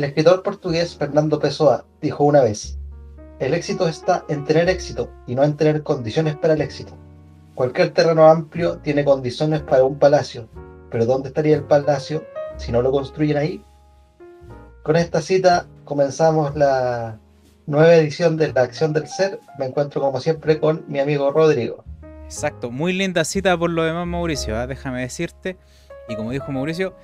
El escritor portugués Fernando Pessoa dijo una vez, el éxito está en tener éxito y no en tener condiciones para el éxito. Cualquier terreno amplio tiene condiciones para un palacio, pero ¿dónde estaría el palacio si no lo construyen ahí? Con esta cita comenzamos la nueva edición de La Acción del Ser. Me encuentro como siempre con mi amigo Rodrigo. Exacto, muy linda cita por lo demás Mauricio, ¿ah? déjame decirte. Y como dijo Mauricio,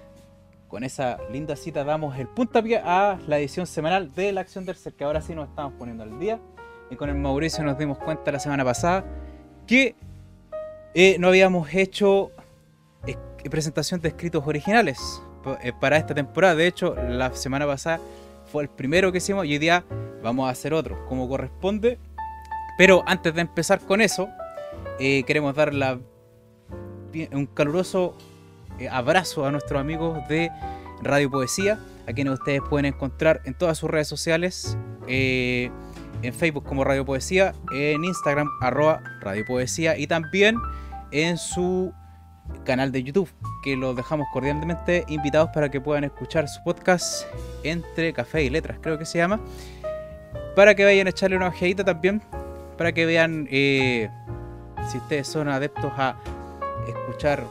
con esa linda cita damos el puntapié a la edición semanal de La Acción del Ser, que ahora sí nos estamos poniendo al día. Y con el Mauricio nos dimos cuenta la semana pasada que eh, no habíamos hecho presentación de escritos originales eh, para esta temporada. De hecho, la semana pasada fue el primero que hicimos y hoy día vamos a hacer otro, como corresponde. Pero antes de empezar con eso, eh, queremos dar un caluroso eh, abrazo a nuestros amigos de Radio Poesía, a quienes ustedes pueden encontrar en todas sus redes sociales, eh, en Facebook como Radio Poesía, en Instagram arroba Radio Poesía y también en su canal de YouTube, que los dejamos cordialmente invitados para que puedan escuchar su podcast entre café y letras, creo que se llama, para que vayan a echarle una ojeadita también, para que vean si ustedes son adeptos a escuchar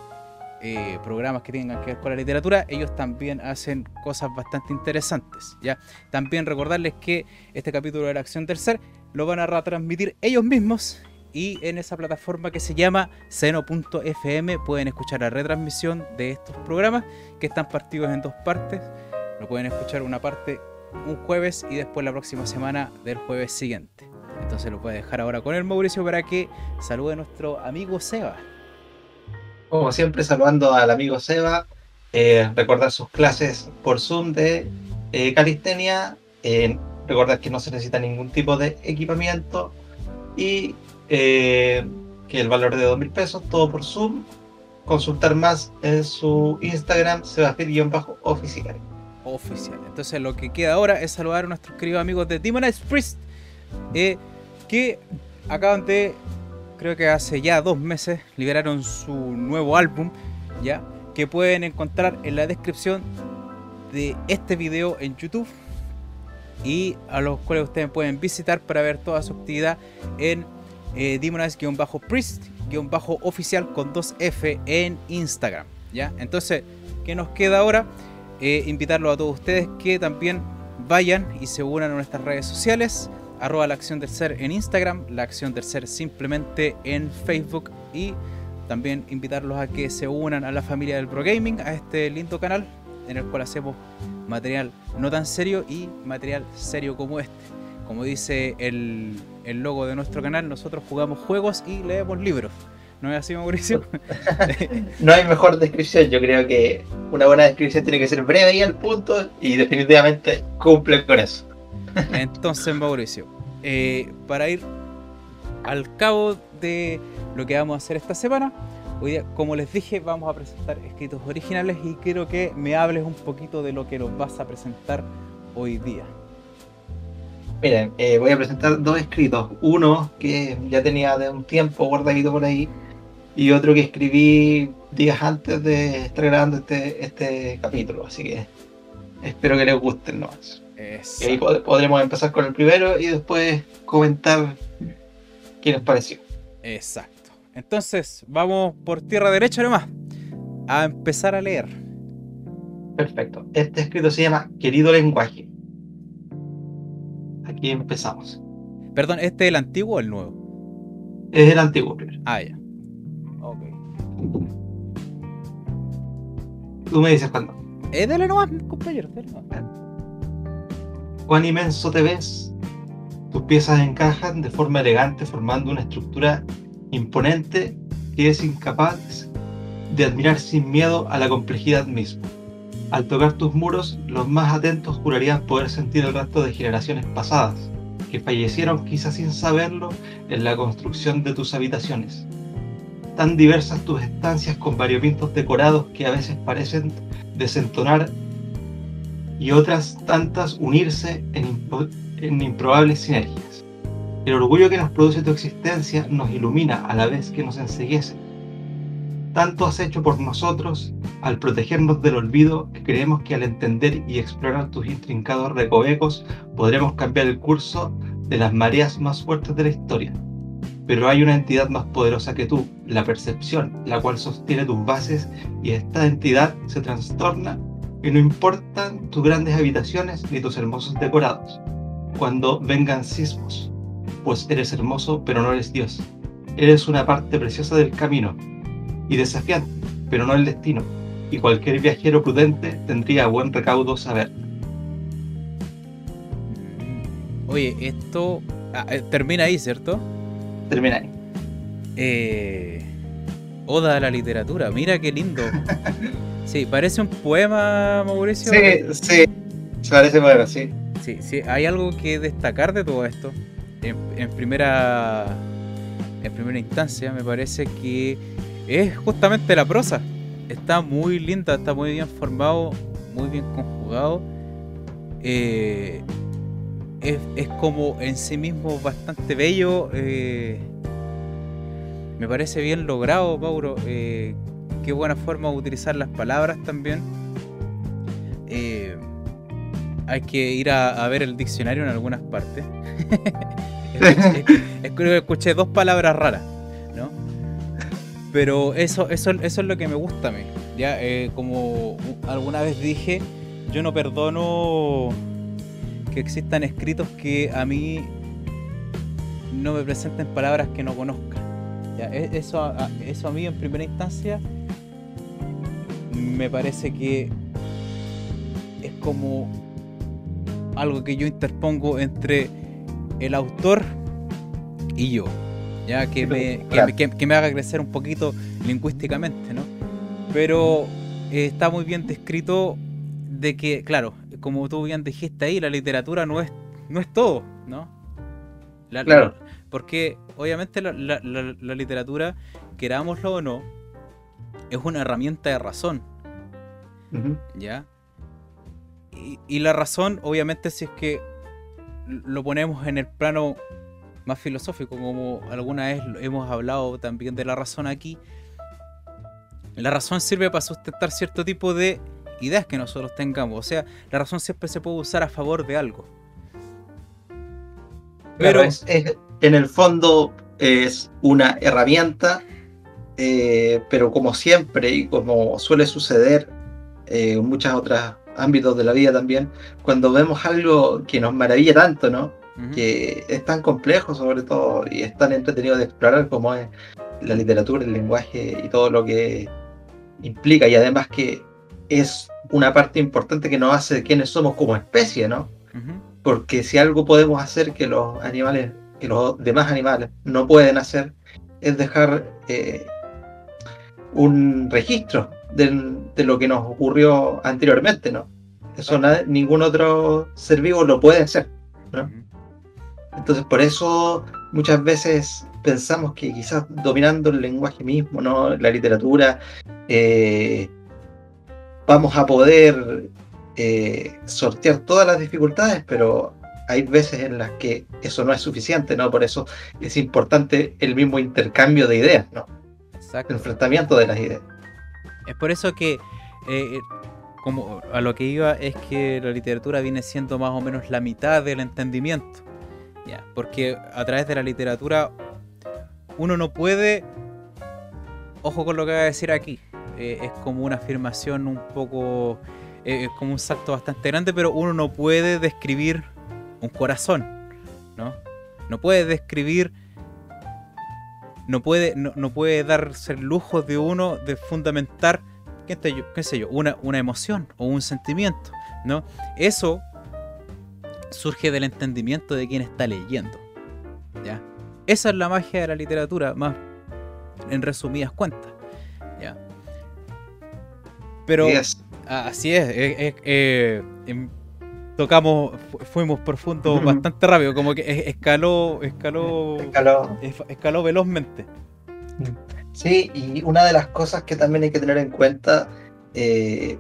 eh, programas que tengan que ver con la literatura, ellos también hacen cosas bastante interesantes. ¿ya? También recordarles que este capítulo de la Acción Tercer lo van a retransmitir ellos mismos y en esa plataforma que se llama seno.fm pueden escuchar la retransmisión de estos programas que están partidos en dos partes. Lo pueden escuchar una parte un jueves y después la próxima semana del jueves siguiente. Entonces lo puede dejar ahora con el Mauricio para que salude a nuestro amigo Seba. Como siempre, saludando al amigo Seba. Eh, recordar sus clases por Zoom de eh, calistenia. Eh, recordar que no se necesita ningún tipo de equipamiento. Y que el valor de dos mil pesos, todo por Zoom. Consultar más en su Instagram, sebafit-oficial. Oficial. Entonces lo que queda ahora es saludar a nuestros queridos amigos de Demonize Priest que acaban de, creo que hace ya dos meses, liberaron su nuevo álbum, ya, que pueden encontrar en la descripción de este video en YouTube y a los cuales ustedes pueden visitar para ver toda su actividad en eh, Demonize-Priest-oficial con 2F en Instagram. ¿ya? Entonces, ¿qué nos queda ahora? Eh, a todos ustedes que también vayan y se unan a nuestras redes sociales arroba la acción del ser en Instagram, la acción del ser simplemente en Facebook y también invitarlos a que se unan a la familia del Pro Gaming, a este lindo canal en el cual hacemos material no tan serio y material serio como este. Como dice el, el logo de nuestro canal, nosotros jugamos juegos y leemos libros. ¿No es así, Mauricio? no hay mejor descripción. Yo creo que una buena descripción tiene que ser breve y al punto y definitivamente cumple con eso. Entonces, Mauricio, eh, para ir al cabo de lo que vamos a hacer esta semana, hoy como les dije, vamos a presentar escritos originales y quiero que me hables un poquito de lo que nos vas a presentar hoy día. Miren, eh, voy a presentar dos escritos. Uno que ya tenía de un tiempo guardadito por ahí y otro que escribí días antes de estar grabando este, este capítulo. Así que espero que les gusten nomás. Y ahí podremos empezar con el primero y después comentar qué nos pareció. Exacto. Entonces, vamos por tierra derecha nomás. A empezar a leer. Perfecto. Este escrito se llama Querido lenguaje. Aquí empezamos. Perdón, ¿este es el antiguo o el nuevo? Es el antiguo primero. Ah, ya. Ok. Tú me dices cuándo. Es de la nueva, compañero. De cuán inmenso te ves. Tus piezas encajan de forma elegante formando una estructura imponente que es incapaz de admirar sin miedo a la complejidad misma. Al tocar tus muros, los más atentos jurarían poder sentir el rastro de generaciones pasadas, que fallecieron quizás sin saberlo en la construcción de tus habitaciones. Tan diversas tus estancias con variopintos decorados que a veces parecen desentonar y otras tantas unirse en, improbables sinergias. El orgullo que nos produce tu existencia nos ilumina a la vez que nos enseguece. tanto has hecho por nosotros al protegernos del olvido que creemos que al entender y explorar tus intrincados recovecos podremos cambiar el curso de las mareas más fuertes de la historia. Pero hay una entidad más poderosa que tú, la percepción, la cual sostiene tus bases y esta entidad se trastorna y no importan tus grandes habitaciones ni tus hermosos decorados. Cuando vengan sismos, pues eres hermoso pero no eres Dios. Eres una parte preciosa del camino y desafiante, pero no el destino. Y cualquier viajero prudente tendría buen recaudo saber. Oye, esto ah, eh, termina ahí, ¿cierto? Termina ahí. Eh, Oda a la literatura, mira qué lindo. Sí, parece un poema, Mauricio. Sí, sí, se parece poema, sí. Sí, sí, hay algo que destacar de todo esto. En, primera en primera instancia, me parece que es justamente la prosa. Está muy linda, está muy bien formado, muy bien conjugado. Eh, es, como en sí mismo bastante bello. Eh, me parece bien logrado, Mauro. Eh, qué buena forma de utilizar las palabras también. hay que ir a, ver el diccionario en algunas partes. escuché, escuché dos palabras raras, ¿no? Pero eso, eso, eso es lo que me gusta a mí. Ya, como alguna vez dije, yo no perdono que existan escritos que a mí no me presenten palabras que no conozca. E, eso, a, eso a mí en primera instancia me parece que es como algo que yo interpongo entre el autor y yo, ya que me, que, me haga crecer un poquito lingüísticamente, ¿no? Pero eh, está muy bien descrito de que, claro, como tú bien dijiste ahí, la literatura no es, no es todo, ¿no? claro. porque obviamente la, literatura, querámoslo o no, es una herramienta de razón. ¿Ya? Y, la razón, obviamente, si es que lo ponemos en el plano más filosófico, como alguna vez hemos hablado también de la razón aquí, la razón sirve para sustentar cierto tipo de ideas que nosotros tengamos. O sea, la razón siempre se puede usar a favor de algo. Pero en el fondo es una herramienta, eh, pero como siempre y como suele suceder eh, en muchos otros ámbitos de la vida también, cuando vemos algo que nos maravilla tanto, ¿no? Que es tan complejo sobre todo y es tan entretenido de explorar como es la literatura, el lenguaje y todo lo que implica y además que es una parte importante que nos hace de quiénes somos como especie, ¿no? Porque si algo podemos hacer que los animales, que los demás animales no pueden hacer, es dejar eh, un registro de, lo que nos ocurrió anteriormente, ¿no? Eso ningún otro ser vivo lo puede hacer, ¿no? Entonces por eso muchas veces pensamos que quizás dominando el lenguaje mismo, ¿no? La literatura, eh, vamos a poder eh, sortear todas las dificultades, pero hay veces en las que eso no es suficiente, ¿no? Por eso es importante el mismo intercambio de ideas, ¿no? Exacto. El enfrentamiento de las ideas. Es por eso que, eh, como a lo que iba, es que la literatura viene siendo más o menos la mitad del entendimiento. ¿ya? Porque a través de la literatura uno no puede, ojo con lo que voy a decir aquí, eh, es como una afirmación un poco, eh, es como un salto bastante grande, pero uno no puede describir un corazón, ¿no? No puede describir, no puede, no, puede darse el lujo de uno de fundamentar, qué sé yo, qué sé yo una, una emoción o un sentimiento, ¿no? Eso surge del entendimiento de quien está leyendo, ¿ya? Esa es la magia de la literatura, más en resumidas cuentas. Pero así es, eh, em, tocamos, fuimos profundo bastante rápido, como que escaló, escaló, escaló, velozmente. Sí, y una de las cosas que también hay que tener en cuenta eh,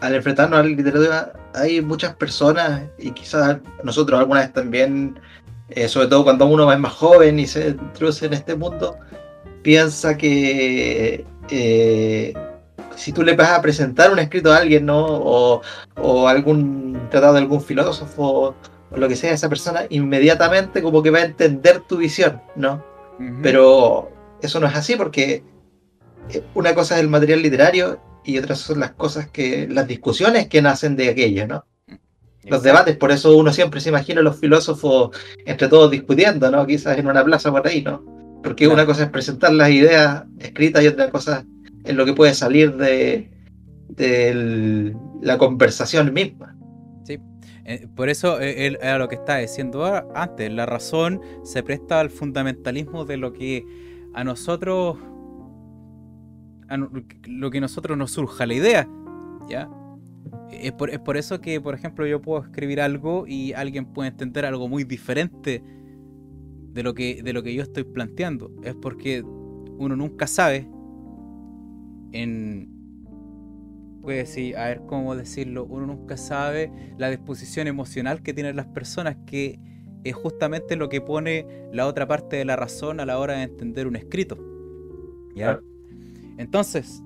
al enfrentarnos a la literatura, hay muchas personas, y quizás nosotros alguna vez también, eh, sobre todo cuando uno es más joven y se introduce en este mundo, piensa que eh, si tú le vas a presentar un escrito a alguien, ¿no? O, o algún tratado de algún filósofo o lo que sea, esa persona inmediatamente como que va a entender tu visión, ¿no? Pero eso no es así porque eh, una cosa es el material literario y otras son las cosas que, las discusiones que nacen de aquello, ¿no? Los debates, por eso uno siempre se imagina a los filósofos entre todos discutiendo, ¿no? Quizás en una plaza por ahí, ¿no? Porque una cosa es presentar las ideas escritas y otra cosa es lo que puede salir de, de la conversación misma. Sí, eh, por eso eh, era lo que estaba diciendo antes, la razón se presta al fundamentalismo de lo que a nosotros lo que a nosotros nos surja la idea, ¿ya? Es por, es por, eso que, por ejemplo, yo puedo escribir algo y alguien puede entender algo muy diferente de lo que, de lo que yo estoy planteando. Es porque uno nunca sabe en... Puede decir, a ver cómo decirlo, uno nunca sabe la disposición emocional que tienen las personas, que es justamente lo que pone la otra parte de la razón a la hora de entender un escrito. ¿Ya? Entonces,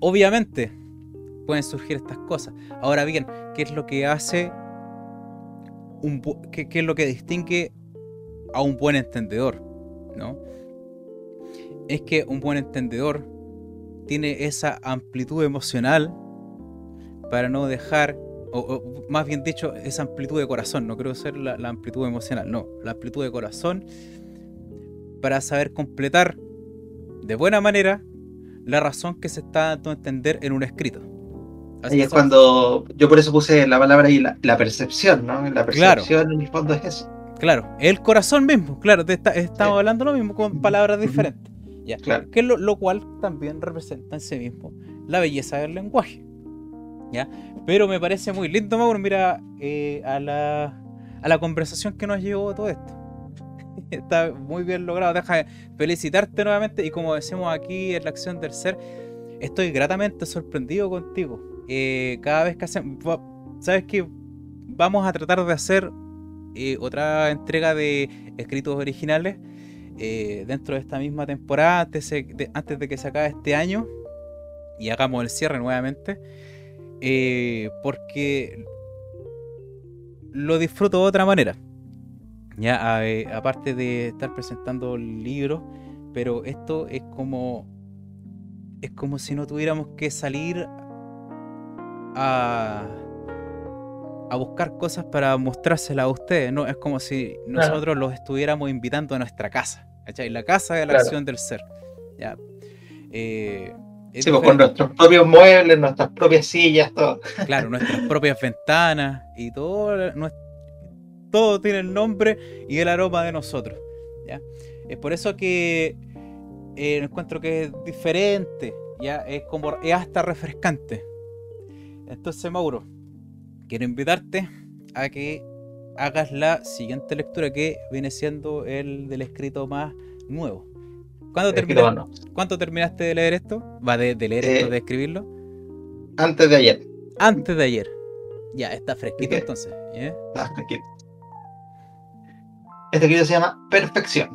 obviamente, pueden surgir estas cosas. Ahora bien, ¿qué es lo que hace un qué, es lo que distingue a un buen entendedor? ¿No? Es que un buen entendedor tiene esa amplitud emocional para no dejar, o, más bien dicho, esa amplitud de corazón, no creo ser la, la amplitud emocional, no, la amplitud de corazón para saber completar de buena manera la razón que se está dando a entender en un escrito. Así es cuando yo por eso puse la palabra ahí, la, percepción, ¿no? La percepción en el fondo es eso. Claro, el corazón mismo, claro, estamos hablando lo mismo con palabras diferentes. Ya, claro. que lo, lo, cual también representa en sí mismo la belleza del lenguaje. ¿ya? Pero me parece muy lindo, Mauro, mira eh, a, la, a la conversación que nos llevó todo esto. Está muy bien logrado. Deja felicitarte nuevamente. Y como decimos aquí en la acción del ser, estoy gratamente sorprendido contigo. Eh, cada vez que hacemos. Sabes que vamos a tratar de hacer eh, otra entrega de escritos originales eh, dentro de esta misma temporada, antes de, que se acabe este año. Y hagamos el cierre nuevamente. porque lo disfruto de otra manera. Ya, eh, aparte de estar presentando libros, pero esto es como es como si no tuviéramos que salir a, a buscar cosas para mostrárselas a ustedes, ¿no? Es como si nosotros los estuviéramos invitando a nuestra casa, ¿cachai? La casa de la acción del ser. ¿ya? Eh, sí, pues, con nuestros propios muebles, nuestras propias sillas, todo. Claro, nuestras propias ventanas y todo todo tiene el nombre y el aroma de nosotros. ¿ya? Es por eso que eh, encuentro que es diferente, ¿ya? Es como es hasta refrescante. Entonces, Mauro, quiero invitarte a que hagas la siguiente lectura que viene siendo el del escrito más nuevo. ¿Cuándo, terminaste, ¿cuánto terminaste de leer esto? ¿Va de, leer esto, eh, de escribirlo? Antes de ayer. Antes de ayer. Ya, está fresquito entonces. Está fresquito. Este video se llama Perfección.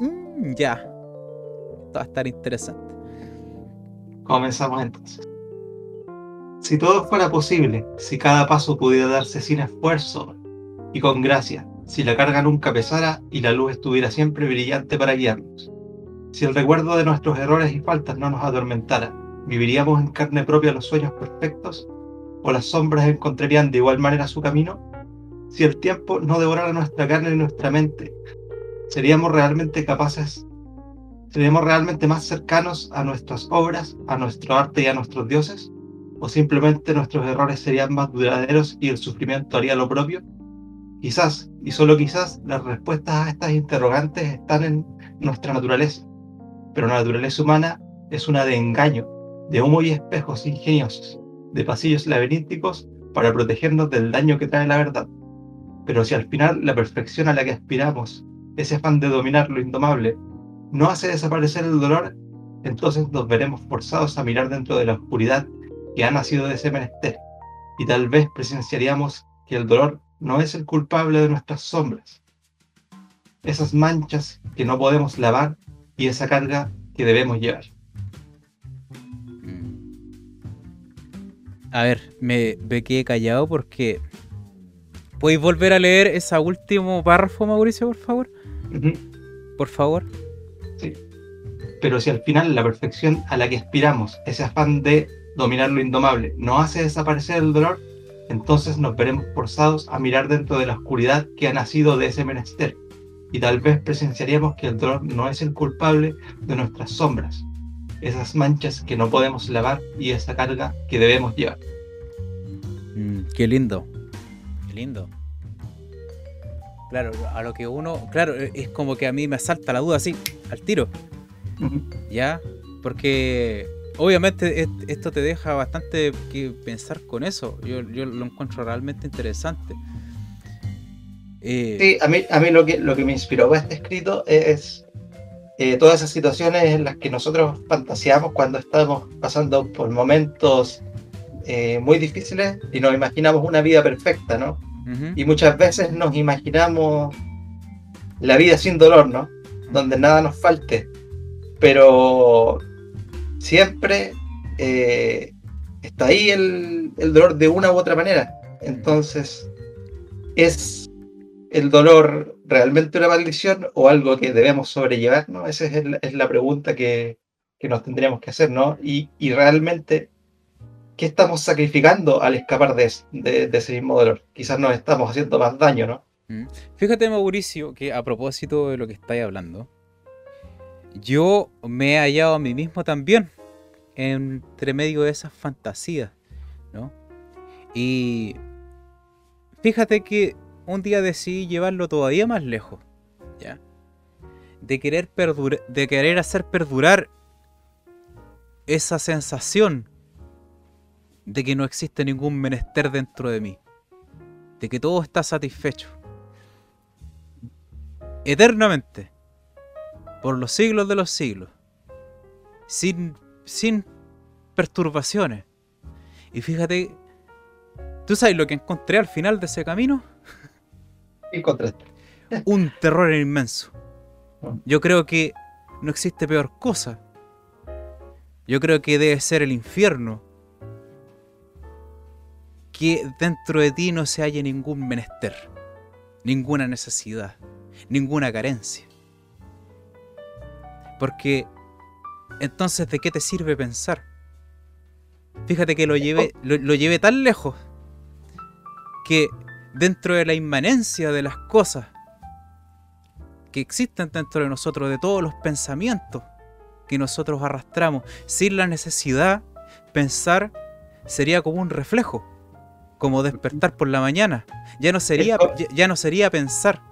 Mm, ya. Esto va a estar interesante. Comenzamos entonces. Si todo fuera posible, si cada paso pudiera darse sin esfuerzo y con gracia, si la carga nunca pesara y la luz estuviera siempre brillante para guiarnos, si el recuerdo de nuestros errores y faltas no nos atormentara, ¿viviríamos en carne propia los sueños perfectos? ¿O las sombras encontrarían de igual manera su camino? si el tiempo no devorara nuestra carne y nuestra mente, seríamos realmente capaces, seríamos realmente más cercanos a nuestras obras, a nuestro arte y a nuestros dioses, o simplemente nuestros errores serían más duraderos y el sufrimiento haría lo propio. Quizás, y solo quizás, las respuestas a estas interrogantes están en nuestra naturaleza, pero la naturaleza humana es una de engaño, de humo y espejos ingeniosos, de pasillos laberínticos para protegernos del daño que trae la verdad. Pero si al final la perfección a la que aspiramos, ese afán de dominar lo indomable, no hace desaparecer el dolor, entonces nos veremos forzados a mirar dentro de la oscuridad que ha nacido de ese menester, y tal vez presenciaríamos que el dolor no es el culpable de nuestras sombras. Esas manchas que no podemos lavar y esa carga que debemos llevar. A ver, me, me quedé callado porque... ¿Podéis volver a leer ese último párrafo, Mauricio, por favor? Por favor. Pero si al final la perfección a la que aspiramos, ese afán de dominar lo indomable, no hace desaparecer el dolor, entonces nos veremos forzados a mirar dentro de la oscuridad que ha nacido de ese menester, y tal vez presenciaríamos que el dolor no es el culpable de nuestras sombras, esas manchas que no podemos lavar y esa carga que debemos llevar. Mm, qué lindo. Qué lindo. Claro, a lo que uno. Claro, e, es como que a mí me asalta la duda así, al tiro. ¿Ya? Porque obviamente est- esto te deja bastante que pensar con eso. Yo, yo lo encuentro realmente interesante. Eh, Sí, a mí, a mí lo, que, lo que me inspiró para este escrito es eh, todas esas situaciones en las que nosotros fantaseamos cuando estamos pasando por momentos eh, muy difíciles y nos imaginamos una vida perfecta, ¿no? Y muchas veces nos imaginamos la vida sin dolor, ¿no? Donde nada nos falte. Pero siempre eh, está ahí el, dolor de una u otra manera. Entonces, ¿es el dolor realmente una maldición o algo que debemos sobrellevar? ¿no? Esa es, la pregunta que, nos tendríamos que hacer, ¿no? Y, y realmente, ¿qué estamos sacrificando al escapar de, es- de- de ese mismo dolor? Quizás nos estamos haciendo más daño, ¿no? Mm. Fíjate, Mauricio, que a propósito de lo que estáis hablando, yo me he hallado a mí mismo también entre medio de esas fantasías, ¿no? Y fíjate que un día decidí llevarlo todavía más lejos, ¿ya? De querer, de querer hacer perdurar esa sensación de que no existe ningún menester dentro de mí, de que todo está satisfecho eternamente, por los siglos de los siglos, sin, sin perturbaciones. Y fíjate, ¿tú sabes lo que encontré al final de ese camino? Y contraste. Un terror inmenso. Yo creo que no existe peor cosa. Yo creo que debe ser el infierno. Que dentro de ti no se haya ningún menester, ninguna necesidad, ninguna carencia. Porque entonces, ¿de qué te sirve pensar? Fíjate que lo llevé, lo, lo llevé tan lejos que dentro de la inmanencia de las cosas que existen dentro de nosotros, de todos los pensamientos que nosotros arrastramos, sin la necesidad, pensar sería como un reflejo, como despertar por la mañana. Ya no sería, ya, ya no sería pensar.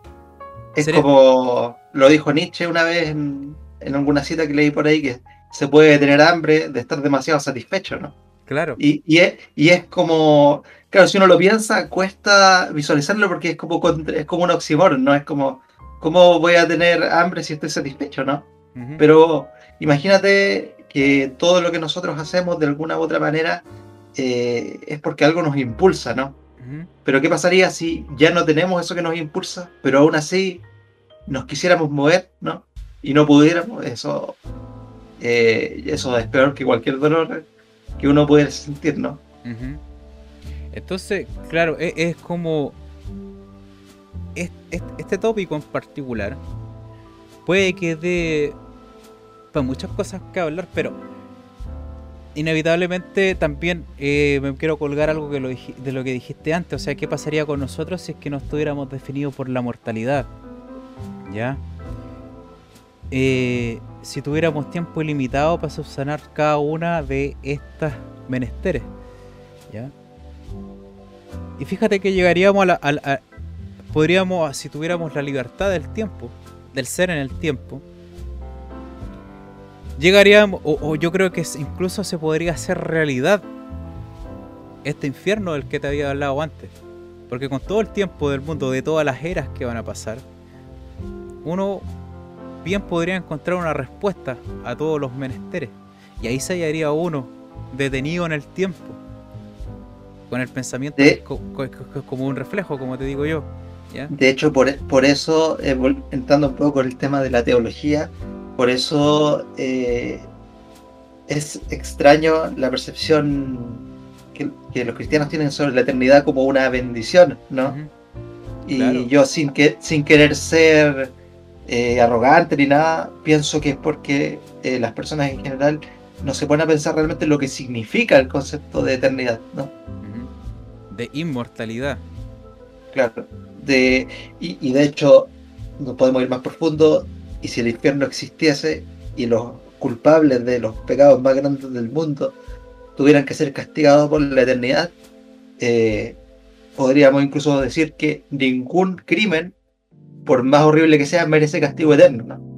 Es Sería- como lo dijo Nietzsche una vez en, en alguna cita que leí por ahí, que se puede tener hambre de estar demasiado satisfecho, ¿no? Claro. Y, y, es, y es como, claro, si uno lo piensa, cuesta visualizarlo porque es como, es como un oxímoron, ¿no? Es como, ¿cómo voy a tener hambre si estoy satisfecho, ¿no? Pero imagínate que todo lo que nosotros hacemos de alguna u otra manera eh, es porque algo nos impulsa, ¿no? Pero ¿qué pasaría si ya no tenemos eso que nos impulsa, pero aún así nos quisiéramos mover, ¿no? Y no pudiéramos, eso, eh, eso es peor que cualquier dolor que uno pudiera sentir, ¿no? Entonces, claro, e- es, como. es- es- Este tópico en particular puede que dé para muchas cosas que hablar, pero inevitablemente también eh, me quiero colgar algo que lo de lo que dijiste antes. O sea, ¿qué pasaría con nosotros si es que no estuviéramos definidos por la mortalidad? ¿Ya? Eh, si tuviéramos tiempo ilimitado para subsanar cada una de estas menesteres. ¿Ya? Y fíjate que llegaríamos a la. a podríamos, si tuviéramos la libertad del tiempo, del ser en el tiempo, llegaríamos, o, yo creo que incluso se podría hacer realidad este infierno del que te había hablado antes. Porque con todo el tiempo del mundo, de todas las eras que van a pasar, uno bien podría encontrar una respuesta a todos los menesteres. Y ahí se hallaría uno detenido en el tiempo. Con el pensamiento De- co- co- co- como un reflejo, como te digo yo. ¿ya? De hecho, por, por eso, eh, entrando un poco con el tema de la teología, Por eso eh, es extraño la percepción que, los cristianos tienen sobre la eternidad como una bendición, ¿no? Y yo sin, que, sin querer ser eh, arrogante ni nada, pienso que es porque eh, las personas en general no se ponen a pensar realmente lo que significa el concepto de eternidad, ¿no? De inmortalidad. Claro. De, y, de hecho, no podemos ir más profundo, y si el infierno existiese y los culpables de los pecados más grandes del mundo tuvieran que ser castigados por la eternidad, eh, podríamos incluso decir que ningún crimen, por más horrible que sea, merece castigo eterno. ¿no?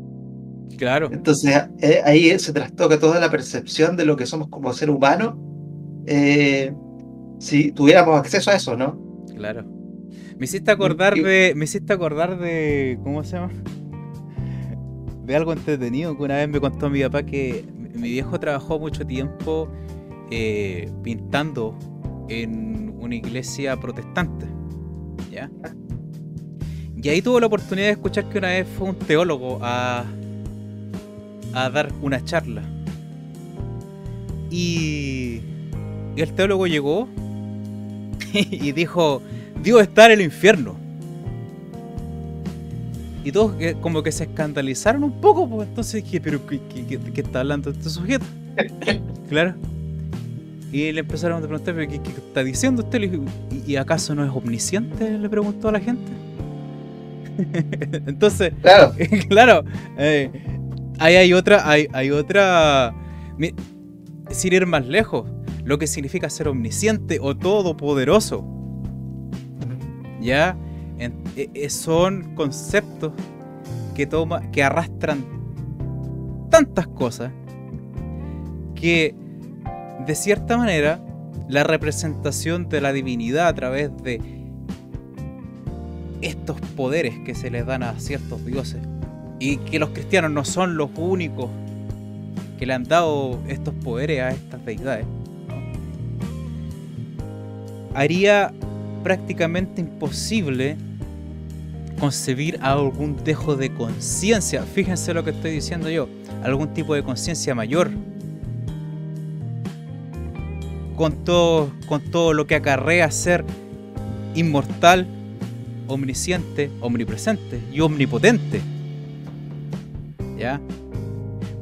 Claro. Entonces eh, ahí se trastoca toda la percepción de lo que somos como ser humano. Eh, si tuviéramos acceso a eso, ¿no? Claro. Me hiciste acordar de. Me hiciste acordar de. ¿Cómo se llama? De algo entretenido que una vez me contó mi papá que mi viejo trabajó mucho tiempo eh, pintando en una iglesia protestante. ¿Ya? Y ahí tuvo la oportunidad de escuchar que una vez fue un teólogo a, a dar una charla. Y, el teólogo llegó y dijo, Dios está en el infierno. Y todos como que se escandalizaron un poco, pues entonces dije, pero ¿qué, qué está hablando este sujeto? claro. Y le empezaron a preguntar, ¿qué, qué está diciendo usted? ¿Y, ¿Y, acaso no es omnisciente? Le preguntó a la gente. Entonces, claro, claro eh, ahí hay otra, hay, hay otra, sin ir más lejos, lo que significa ser omnisciente o todopoderoso. Ya, e, e, son conceptos que toma, que arrastran tantas cosas que de cierta manera la representación de la divinidad a través de estos poderes que se les dan a ciertos dioses y que los cristianos no son los únicos que le han dado estos poderes a estas deidades, haría prácticamente imposible concebir algún dejo de conciencia. Fíjense lo que estoy diciendo yo, algún tipo de conciencia mayor. Con todo, con todo lo que acarrea ser inmortal, omnisciente, omnipresente y omnipotente. ¿Ya?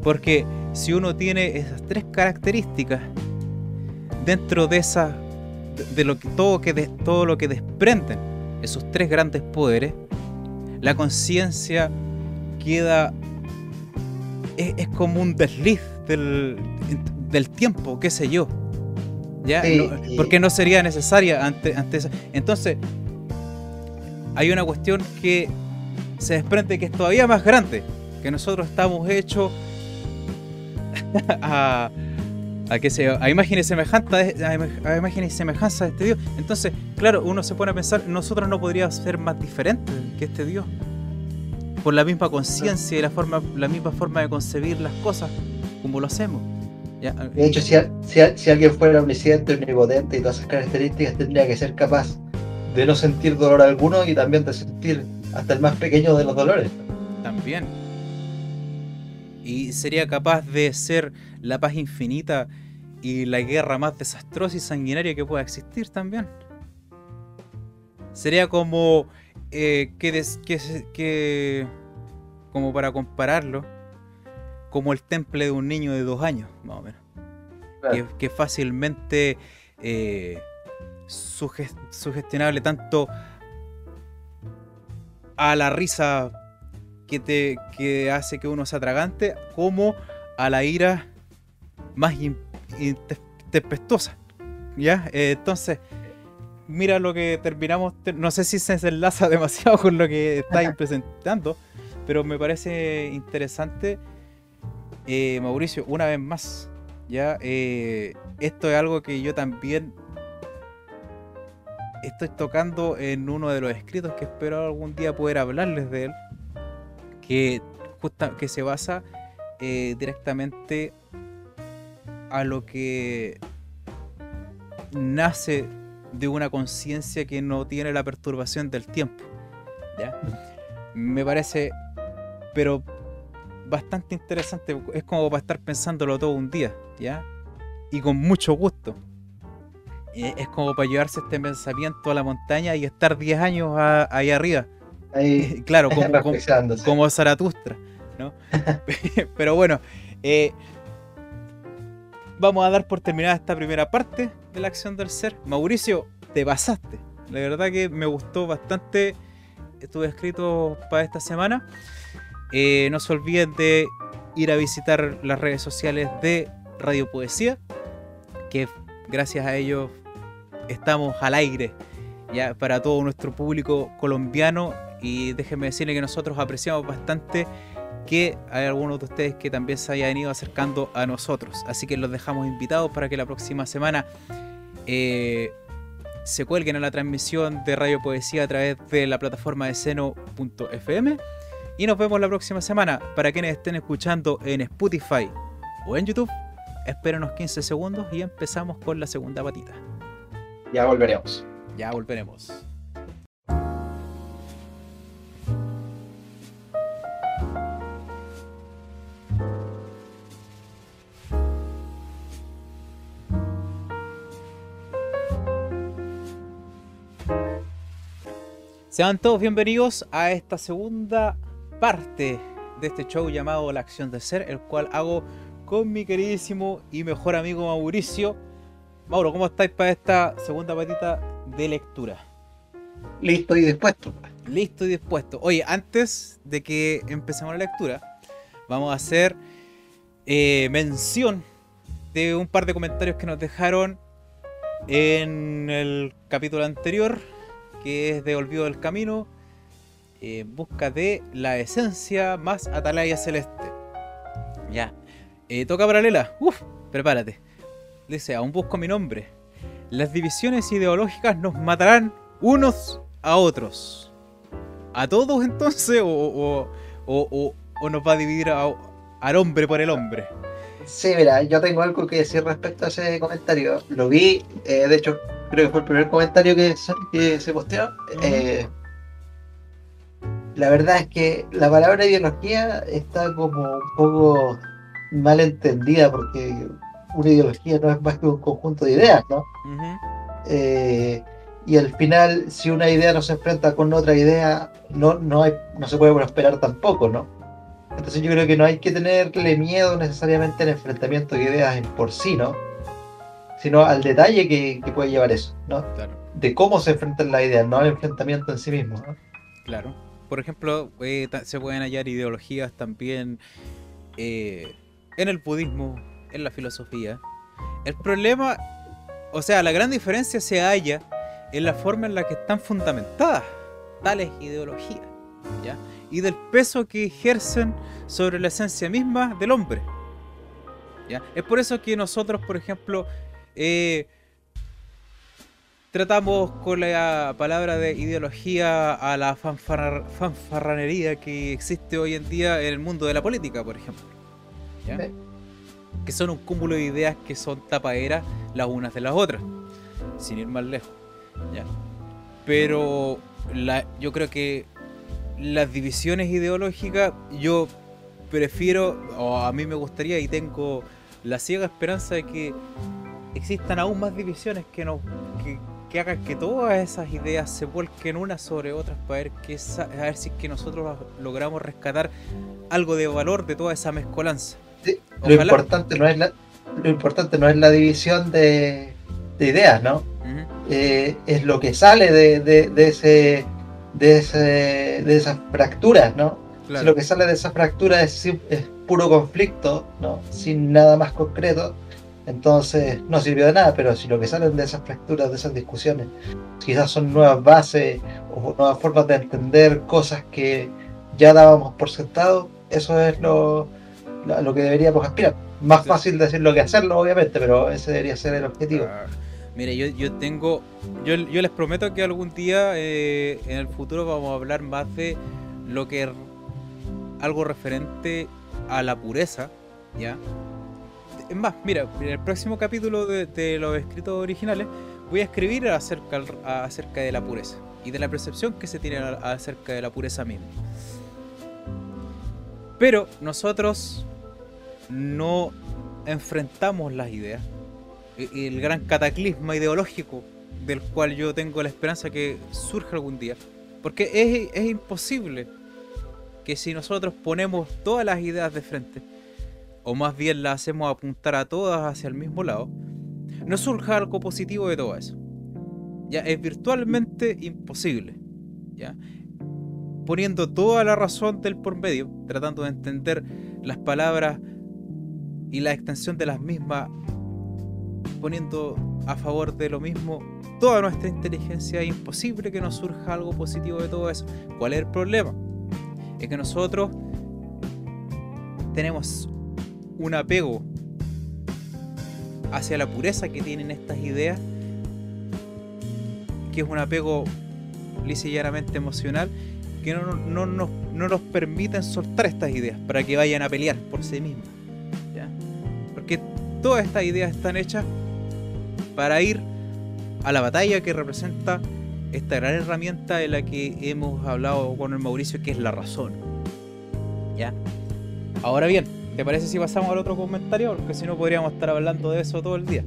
Porque si uno tiene esas tres características dentro de esa de, lo que todo que todo lo que desprenden esos tres grandes poderes, la conciencia queda es, como un desliz del, del tiempo, qué sé yo. ¿Ya? porque no sería necesaria ante, ante. Entonces, hay una cuestión que se desprende que es todavía más grande, que nosotros estamos hechos a, que se, a imágenes semejantes a, imágenes semejanzas de este Dios. Entonces, claro, uno se pone a pensar, nosotros no podríamos ser más diferentes que este Dios. Por la misma conciencia y la, forma, la misma forma de concebir las cosas como lo hacemos. De hecho, si, si, alguien fuera omnisciente, omnipotente y todas esas características, tendría que ser capaz de no sentir dolor alguno y también de sentir hasta el más pequeño de los dolores. También. Y sería capaz de ser la paz infinita y la guerra más desastrosa y sanguinaria que pueda existir también. Sería como eh, que, que, como para compararlo, como el temple de un niño de dos años, más o menos. Que, fácilmente eh, sugestionable tanto a la risa que te que hace que uno se atragante como a la ira más tempestuosa. ¿Ya? Eh, entonces, mira lo que terminamos. No sé si se enlaza demasiado con lo que estáis presentando, pero me parece interesante, eh, Mauricio, una vez más. ¿ya? Eh, esto es algo que yo también estoy tocando en uno de los escritos que espero algún día poder hablarles de él, que, que se basa eh, directamente a lo que nace de una conciencia que no tiene la perturbación del tiempo. Me parece, pero bastante interesante. Es como para estar pensándolo todo un día, ¿ya? Y con mucho gusto. Es como para llevarse este pensamiento a la montaña y estar 10 años a- ahí arriba. Ahí Claro, como, como, como Zaratustra, ¿no? Pero bueno, eh, vamos a dar por terminada esta primera parte de la acción del ser. Mauricio, te pasaste. La verdad que me gustó bastante. Estuve escrito para esta semana. Eh, no se olviden de ir a visitar las redes sociales de Radio Poesía, que gracias a ellos estamos al aire ya para todo nuestro público colombiano y déjenme decirle que nosotros apreciamos bastante que hay algunos de ustedes que también se hayan ido acercando a nosotros. Así que los dejamos invitados para que la próxima semana eh, se cuelguen a la transmisión de Radio Poesía a través de la plataforma de seno.fm. Y nos vemos la próxima semana. Para quienes estén escuchando en Spotify o en YouTube, esperen unos 15 segundos y empezamos con la segunda patita. Ya volveremos. Ya volveremos. Sean todos bienvenidos a esta segunda parte de este show llamado La Acción de Ser, el cual hago con mi queridísimo y mejor amigo Mauricio. Mauro, ¿cómo estáis para esta segunda patita de lectura? Listo y dispuesto. Listo y dispuesto. Oye, antes de que empecemos la lectura, vamos a hacer eh, mención de un par de comentarios que nos dejaron en el capítulo anterior, que es de Olvido del Camino, en busca de la esencia más atalaya celeste. Ya. Eh, toca paralela. Uf, prepárate. Dice, aún busco mi nombre. Las divisiones ideológicas nos matarán unos a otros. ¿A todos entonces? ¿O, o, o- o- nos va a dividir a- al hombre por el hombre? Sí, mira, yo tengo algo que decir respecto a ese comentario. Lo vi, eh, de hecho, creo que fue el primer comentario que, se- que se posteó. Eh, la verdad es que la palabra ideología está como un poco mal entendida porque una ideología no es más que un conjunto de ideas, ¿no? Eh, y al final, si una idea no se enfrenta con otra idea, no, no, hay, no se puede prosperar tampoco, ¿no? Entonces yo creo que no hay que tenerle miedo necesariamente al enfrentamiento de ideas en por sí, ¿no? Sino al detalle que, que puede llevar eso, ¿no? Claro, De cómo se enfrentan las ideas, no al enfrentamiento en sí mismo, ¿no? claro. Por ejemplo, eh, se pueden hallar ideologías también eh, en el budismo, en la filosofía. El problema, o sea, la gran diferencia se halla en la forma en la que están fundamentadas tales ideologías, ¿ya? Y del peso que ejercen sobre la esencia misma del hombre. ¿ya? Es por eso que nosotros, por ejemplo, eh, tratamos con la palabra de ideología a la fanfarra- fanfarranería que existe hoy en día en el mundo de la política, por ejemplo. ¿ya? Que son un cúmulo de ideas que son tapaderas las unas de las otras, sin ir más lejos. ¿ya? Pero la, yo creo que las divisiones ideológicas, yo prefiero, o a mí me gustaría y tengo la ciega esperanza de que existan aún más divisiones que nos que, que hagan que todas esas ideas se vuelquen unas sobre otras para ver, que esa- si que nosotros logramos rescatar algo de valor de toda esa mezcolanza. Lo importante no es la, lo importante no es la división de, de ideas, ¿no? Eh, es lo que sale de, de- de ese, de, ese, de esas fracturas, ¿no? Si lo que sale de esa fractura es, es puro conflicto, ¿no? Sin nada más concreto, entonces no sirvió de nada, pero si lo que salen de esas fracturas, de esas discusiones, quizás son nuevas bases o nuevas formas de entender cosas que ya dábamos por sentado, eso es lo, lo, lo que deberíamos aspirar. Más Sí. fácil decirlo que hacerlo, obviamente, pero ese debería ser el objetivo. Ah, Mire, yo, yo tengo. Yo, yo les prometo que algún día eh, en el futuro vamos a hablar más de lo que. algo referente a la pureza, ¿ya? Es más, mira, en el próximo capítulo de, de los escritos originales voy a escribir acerca, acerca de la pureza y de la percepción que se tiene acerca de la pureza misma. Pero nosotros no enfrentamos las ideas. E- El gran cataclisma ideológico del cual yo tengo la esperanza que surja algún día. Porque es, es imposible que si nosotros ponemos todas las ideas de frente, o más bien las hacemos apuntar a todas hacia el mismo lado, no surja algo positivo de todo eso. Ya es virtualmente imposible. ¿ya? Poniendo toda la razón del por medio, tratando de entender las palabras y la extensión de las mismas, poniendo a favor de lo mismo toda nuestra inteligencia, es imposible que nos surja algo positivo de todo eso. ¿Cuál es el problema? Es que nosotros tenemos un apego hacia la pureza que tienen estas ideas, que es un apego lisa emocional, que no, no nos permiten soltar estas ideas para que vayan a pelear por sí mismas. Porque todas estas ideas están hechas para ir a la batalla que representa esta gran herramienta de la que hemos hablado con el Mauricio, que es la razón. ¿Ya? Ahora bien, ¿te parece si pasamos al otro comentario? Porque si no podríamos estar hablando de eso todo el día.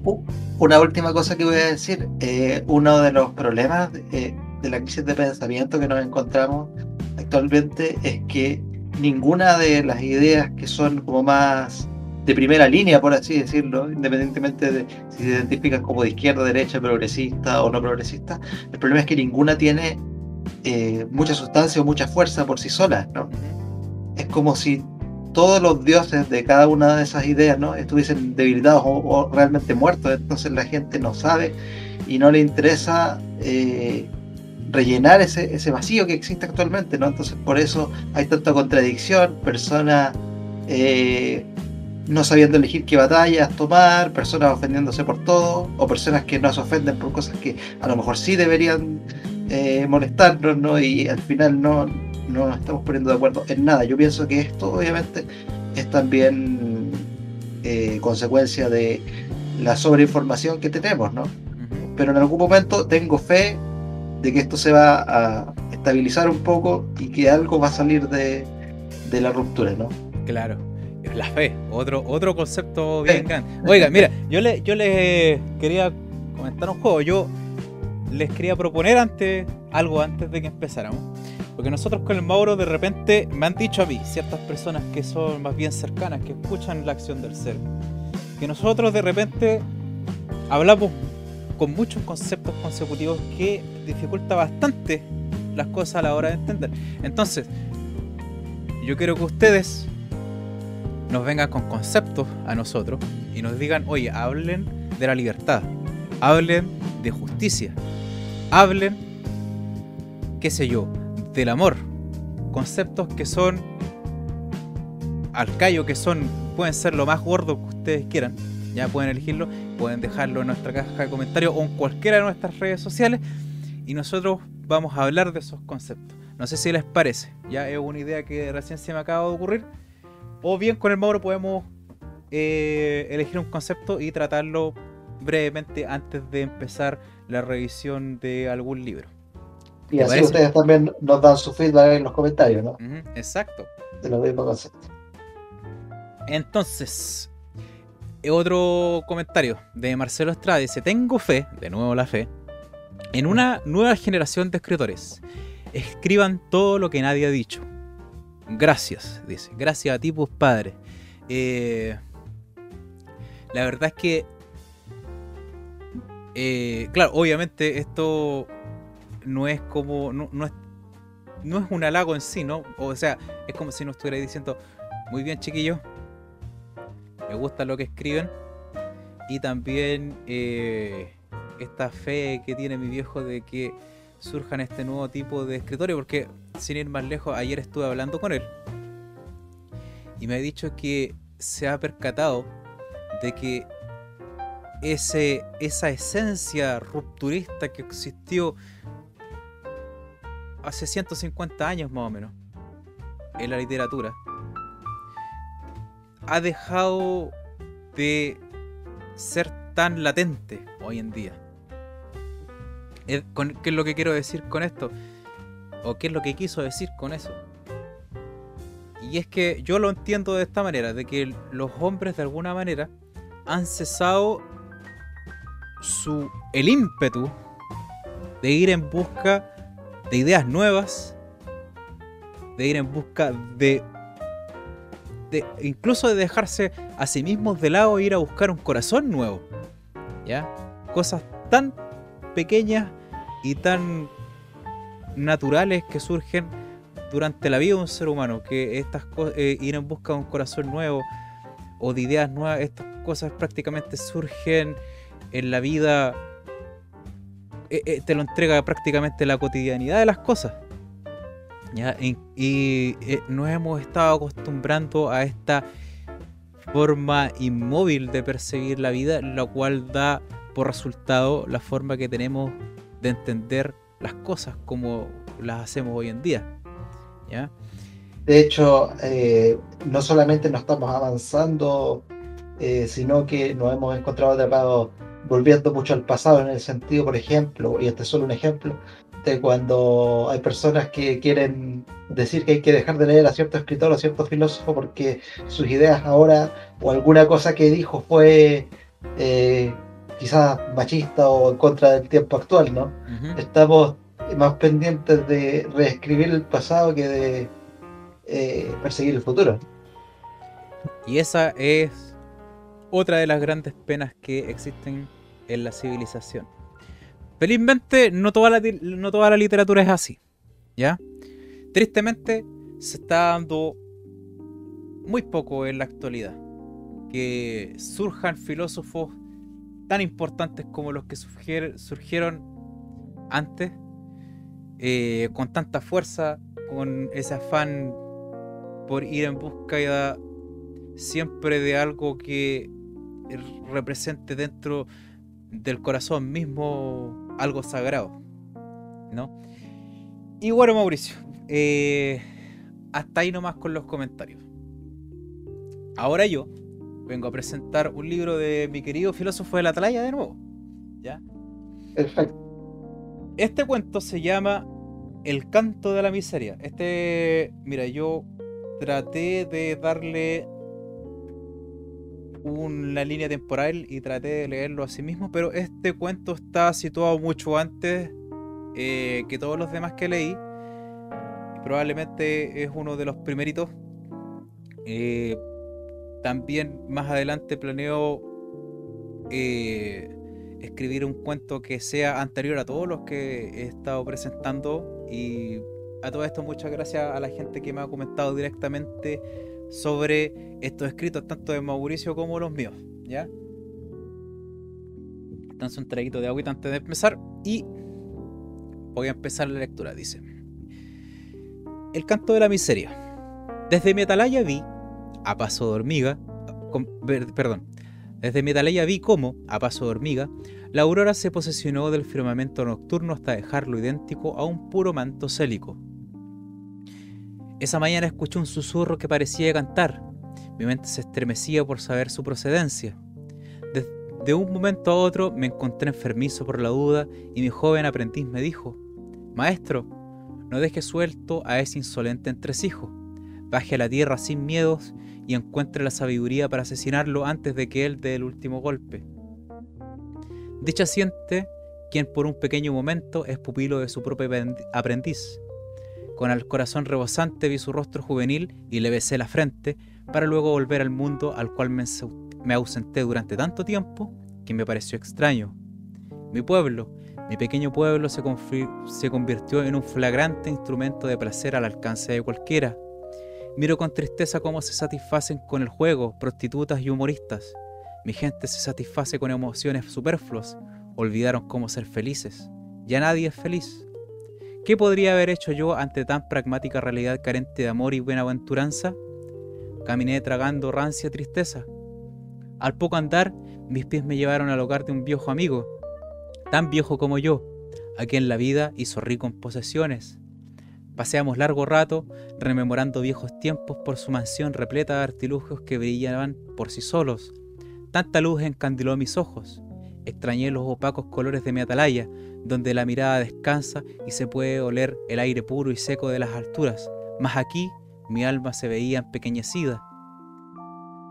Una última cosa que voy a decir. eh, uno de los problemas eh, de la crisis de pensamiento que nos encontramos actualmente es que ninguna de las ideas que son como más de primera línea, por así decirlo, independientemente de si se identifican como de izquierda, derecha, progresista o no progresista, el problema es que ninguna tiene eh, mucha sustancia o mucha fuerza por sí sola, ¿no? Es como si todos los dioses de cada una de esas ideas ¿no? estuviesen debilitados o, o realmente muertos, entonces la gente no sabe y no le interesa eh, rellenar ese, ese vacío que existe actualmente, ¿no? Entonces por eso hay tanta contradicción, personas eh, no sabiendo elegir qué batallas tomar, personas ofendiéndose por todo, o personas que no se ofenden por cosas que a lo mejor sí deberían eh, molestarnos, ¿no? Y al final no, no nos estamos poniendo de acuerdo en nada. Yo pienso que esto obviamente es también eh, consecuencia de la sobreinformación que tenemos, ¿no? Pero en algún momento tengo fe de que esto se va a estabilizar un poco y que algo va a salir de, de la ruptura, ¿no? Claro. La fe, otro, otro concepto bien grande. Oiga, mira, yo le, yo les quería comentar un juego. Yo les quería proponer antes algo antes de que empezáramos. Porque nosotros con el Mauro de repente me han dicho a mí, ciertas personas que son más bien cercanas, que escuchan la acción del ser, que nosotros de repente hablamos con muchos conceptos consecutivos que dificulta bastante las cosas a la hora de entender. Entonces, yo quiero que ustedes nos vengan con conceptos a nosotros y nos digan, oye, hablen de la libertad, hablen de justicia, hablen, qué sé yo, del amor. Conceptos que son al callo, que son, pueden ser lo más gordo que ustedes quieran. Ya pueden elegirlo, pueden dejarlo en nuestra caja de comentarios o en cualquiera de nuestras redes sociales y nosotros vamos a hablar de esos conceptos. No sé si les parece, ya es una idea que recién se me acaba de ocurrir. O bien con el Mauro podemos eh, elegir un concepto y tratarlo brevemente antes de empezar la revisión de algún libro. Y ¿Te así parece? ustedes también nos dan su feedback en los comentarios, ¿no? Exacto. De los mismos conceptos. Entonces, eh, otro comentario de Marcelo Estrada dice, tengo fe, de nuevo la fe, en una nueva generación de escritores. Escriban todo lo que nadie ha dicho. Gracias, dice. Gracias a ti, pues padre. Eh, la verdad es que, eh, claro, obviamente esto no es como, no, es, no es un halago en sí, ¿no? O sea, es como si nos estuviera diciendo, muy bien chiquillos, me gusta lo que escriben y también eh, esta fe que tiene mi viejo de que surjan este nuevo tipo de escritores porque sin ir más lejos ayer estuve hablando con él y me ha dicho que se ha percatado de que ese, esa esencia rupturista que existió hace 150 años más o menos en la literatura ha dejado de ser tan latente hoy en día. Eh, ¿Qué es lo que quiero decir con esto? ¿O qué es lo que quiso decir con eso? Y es que yo lo entiendo de esta manera, de que los hombres de alguna manera han cesado su el ímpetu de ir en busca de ideas nuevas, de ir en busca de, de incluso de dejarse a sí mismos de lado e ir a buscar un corazón nuevo. ¿Ya? Cosas tan pequeñas y tan naturales que surgen durante la vida de un ser humano, que estas cosas, eh, ir en busca de un corazón nuevo o de ideas nuevas, estas cosas prácticamente surgen en la vida, eh, eh, te lo entrega prácticamente la cotidianidad de las cosas. Y, nos hemos estado acostumbrando a esta forma inmóvil de percibir la vida, la cual da por resultado la forma que tenemos de entender las cosas como las hacemos hoy en día. De hecho, eh, no solamente no estamos avanzando, eh, sino que nos hemos encontrado atrapados volviendo mucho al pasado en el sentido, por ejemplo, y este es solo un ejemplo, de cuando hay personas que quieren decir que hay que dejar de leer a cierto escritor o a cierto filósofo porque sus ideas ahora o alguna cosa que dijo fue eh, quizás machista o en contra del tiempo actual, ¿no? Estamos más pendientes de reescribir el pasado que de eh, perseguir el futuro. Y esa es otra de las grandes penas que existen en la civilización. Felizmente, no toda la, no toda la literatura es así. ¿Ya? Tristemente, se está dando muy poco en la actualidad. Que surjan filósofos tan importantes como los que surgieron antes, eh, con tanta fuerza, con ese afán por ir en busca siempre de algo que represente dentro del corazón mismo algo sagrado. ¿No? Y bueno, Mauricio, eh, hasta ahí nomás con los comentarios. Ahora yo vengo a presentar un libro de mi querido filósofo de la Atalaya de nuevo. ¿Ya? Perfecto. Este cuento se llama El canto de la miseria. Este, mira, yo traté de darle una línea temporal y traté de leerlo a sí mismo, pero este cuento está situado mucho antes eh, que todos los demás que leí. probablemente es uno de los primeritos. Eh, también más adelante planeo eh, escribir un cuento que sea anterior a todos los que he estado presentando. Y a todo esto, muchas gracias a la gente que me ha comentado directamente sobre estos escritos, tanto de Mauricio como los míos. ¿Ya? Entonces un traguito de agüita antes de empezar y voy a empezar la lectura, dice. El canto de la miseria. Desde mi atalaya vi a paso de hormiga, perdón, desde mi vi cómo, a paso de hormiga, la aurora se posesionó del firmamento nocturno hasta dejarlo idéntico a un puro manto célico. Esa mañana escuché un susurro que parecía cantar. Mi mente se estremecía por saber su procedencia. De, un momento a otro me encontré enfermizo por la duda y mi joven aprendiz me dijo, Maestro, no deje suelto a ese insolente entresijo. Baje a la tierra sin miedos y encuentre la sabiduría para asesinarlo antes de que él dé el último golpe. Dicha siente quien por un pequeño momento es pupilo de su propio aprendiz. Con el corazón rebosante vi su rostro juvenil y le besé la frente para luego volver al mundo al cual me, ausenté durante tanto tiempo que me pareció extraño. Mi pueblo, mi pequeño pueblo se, se convirtió en un flagrante instrumento de placer al alcance de cualquiera Miro con tristeza cómo se satisfacen con el juego prostitutas y humoristas. Mi gente se satisface con emociones superfluas. Olvidaron cómo ser felices. Ya nadie es feliz. ¿Qué podría haber hecho yo ante tan pragmática realidad carente de amor y buena aventuranza? Caminé tragando rancia tristeza. Al poco andar, mis pies me llevaron al hogar de un viejo amigo, tan viejo como yo, a quien la vida hizo rico en posesiones, Paseamos largo rato rememorando viejos tiempos por su mansión repleta de artilugios que brillaban por sí solos. Tanta luz encandiló mis ojos. Extrañé los opacos colores de mi atalaya, donde la mirada descansa y se puede oler el aire puro y seco de las alturas. Mas aquí mi alma se veía empequeñecida.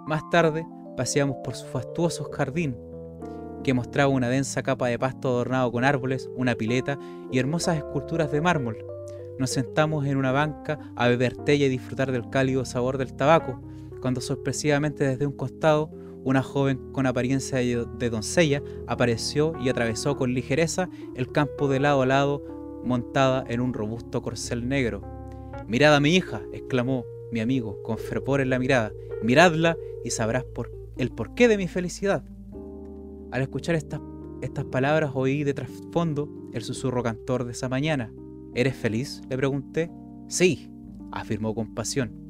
Más tarde paseamos por su fastuoso jardín, que mostraba una densa capa de pasto adornado con árboles, una pileta y hermosas esculturas de mármol. Nos sentamos en una banca a beber té y disfrutar del cálido sabor del tabaco, cuando sorpresivamente desde un costado una joven con apariencia de doncella apareció y atravesó con ligereza el campo de lado a lado montada en un robusto corcel negro. Mirad a mi hija, exclamó mi amigo con fervor en la mirada. Miradla y sabrás por el porqué de mi felicidad. Al escuchar estas, estas palabras oí de trasfondo el susurro cantor de esa mañana. ¿Eres feliz? le pregunté. Sí, afirmó con pasión.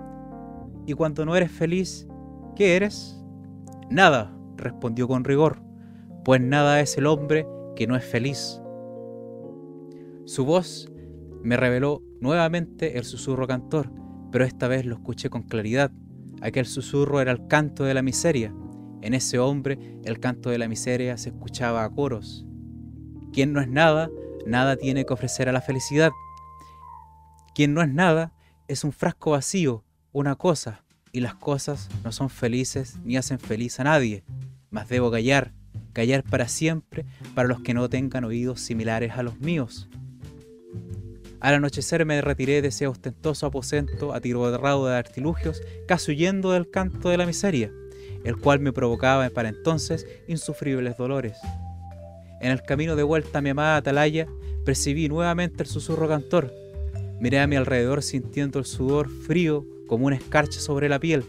¿Y cuando no eres feliz, qué eres? Nada, respondió con rigor, pues nada es el hombre que no es feliz. Su voz me reveló nuevamente el susurro cantor, pero esta vez lo escuché con claridad. Aquel susurro era el canto de la miseria. En ese hombre el canto de la miseria se escuchaba a coros. Quien no es nada, nada tiene que ofrecer a la felicidad. Quien no es nada es un frasco vacío, una cosa, y las cosas no son felices ni hacen feliz a nadie. Mas debo callar, callar para siempre para los que no tengan oídos similares a los míos. Al anochecer me retiré de ese ostentoso aposento atiborrado de artilugios, casi huyendo del canto de la miseria, el cual me provocaba para entonces insufribles dolores. En el camino de vuelta a mi amada atalaya, percibí nuevamente el susurro cantor. Miré a mi alrededor sintiendo el sudor frío como una escarcha sobre la piel.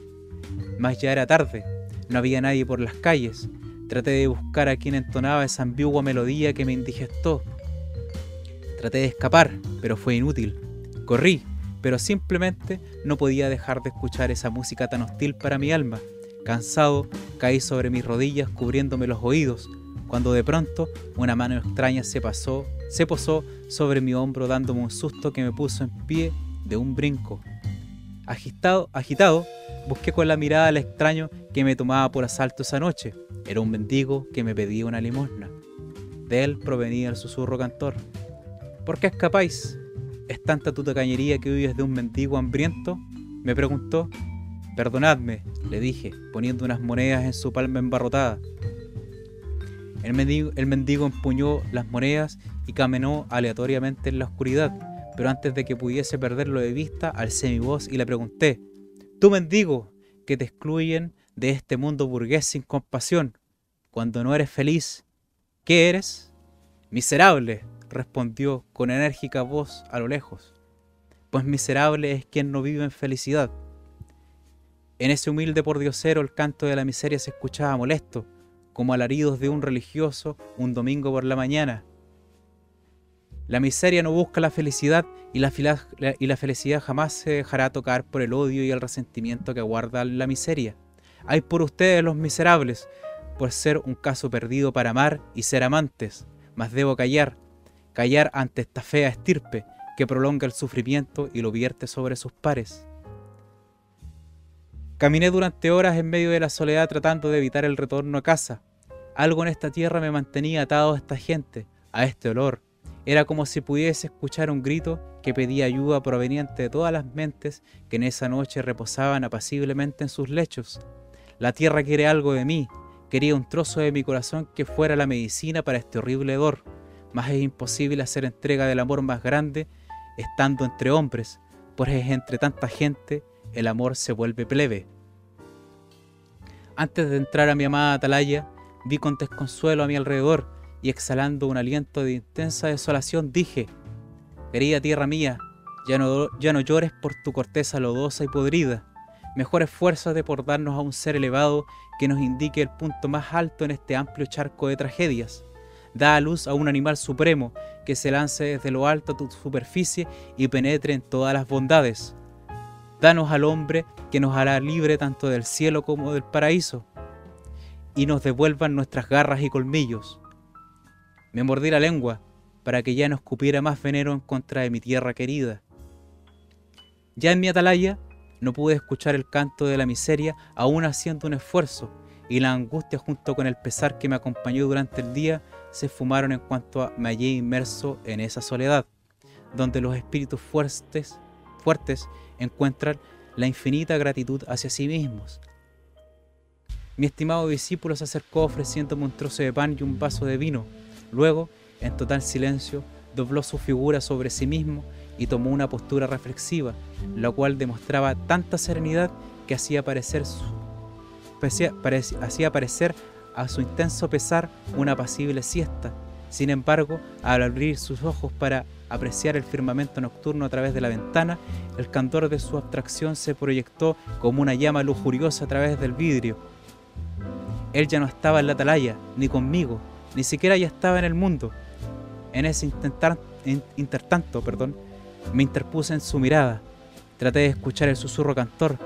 Mas ya era tarde, no había nadie por las calles. Traté de buscar a quien entonaba esa ambigua melodía que me indigestó. Traté de escapar, pero fue inútil. Corrí, pero simplemente no podía dejar de escuchar esa música tan hostil para mi alma. Cansado, caí sobre mis rodillas cubriéndome los oídos, cuando de pronto una mano extraña se pasó, se posó sobre mi hombro dándome un susto que me puso en pie de un brinco. Agitado, agitado, busqué con la mirada al extraño que me tomaba por asalto esa noche. Era un mendigo que me pedía una limosna. De él provenía el susurro cantor. ¿Por qué escapáis? ¿Es tanta tu tacañería que huyes de un mendigo hambriento? Me preguntó. Perdonadme, le dije, poniendo unas monedas en su palma embarrotada. El mendigo, empuñó las monedas y caminó aleatoriamente en la oscuridad, pero antes de que pudiese perderlo de vista, alcé mi voz y le pregunté, Tú mendigo, que te excluyen de este mundo burgués sin compasión, cuando no eres feliz, ¿qué eres? Miserable, respondió con enérgica voz a lo lejos, pues miserable es quien no vive en felicidad. En ese humilde pordiosero el canto de la miseria se escuchaba molesto, como alaridos de un religioso un domingo por la mañana. La miseria no busca la felicidad y la, felicidad jamás se dejará tocar por el odio y el resentimiento que guarda la miseria. Hay por ustedes los miserables, por ser un caso perdido para amar y ser amantes, mas debo callar, callar ante esta fea estirpe que prolonga el sufrimiento y lo vierte sobre sus pares. Caminé durante horas en medio de la soledad tratando de evitar el retorno a casa. Algo en esta tierra me mantenía atado a esta gente, a este olor. Era como si pudiese escuchar un grito que pedía ayuda proveniente de todas las mentes que en esa noche reposaban apaciblemente en sus lechos. La tierra quiere algo de mí, quería un trozo de mi corazón que fuera la medicina para este horrible dolor, mas es imposible hacer entrega del amor más grande estando entre hombres, pues entre tanta gente el amor se vuelve plebe. Antes de entrar a mi amada atalaya, vi con desconsuelo a mi alrededor y exhalando un aliento de intensa desolación dije, querida tierra mía, ya no, ya no llores por tu corteza lodosa y podrida, mejor esfuérzate por darnos a un ser elevado que nos indique el punto más alto en este amplio charco de tragedias. Da a luz a un animal supremo que se lance desde lo alto a tu superficie y penetre en todas las bondades. Danos al hombre que nos hará libre tanto del cielo como del paraíso, y nos devuelvan nuestras garras y colmillos. Me mordí la lengua para que ya no escupiera más veneno en contra de mi tierra querida. Ya en mi atalaya no pude escuchar el canto de la miseria aún haciendo un esfuerzo, y la angustia junto con el pesar que me acompañó durante el día se fumaron en cuanto me hallé inmerso en esa soledad, donde los espíritus fuertes, fuertes encuentran la infinita gratitud hacia sí mismos. Mi estimado discípulo se acercó ofreciéndome un trozo de pan y un vaso de vino. Luego, en total silencio, dobló su figura sobre sí mismo y tomó una postura reflexiva, la cual demostraba tanta serenidad que hacía parecer, hacía parecer a su intenso pesar una apacible siesta. Sin embargo, al abrir sus ojos para apreciar el firmamento nocturno a través de la ventana, el candor de su abstracción se proyectó como una llama lujuriosa a través del vidrio. Él ya no estaba en la atalaya, ni conmigo, ni siquiera ya estaba en el mundo. En ese intentar, intertanto, perdón, me interpuse en su mirada. Traté de escuchar el susurro cantor,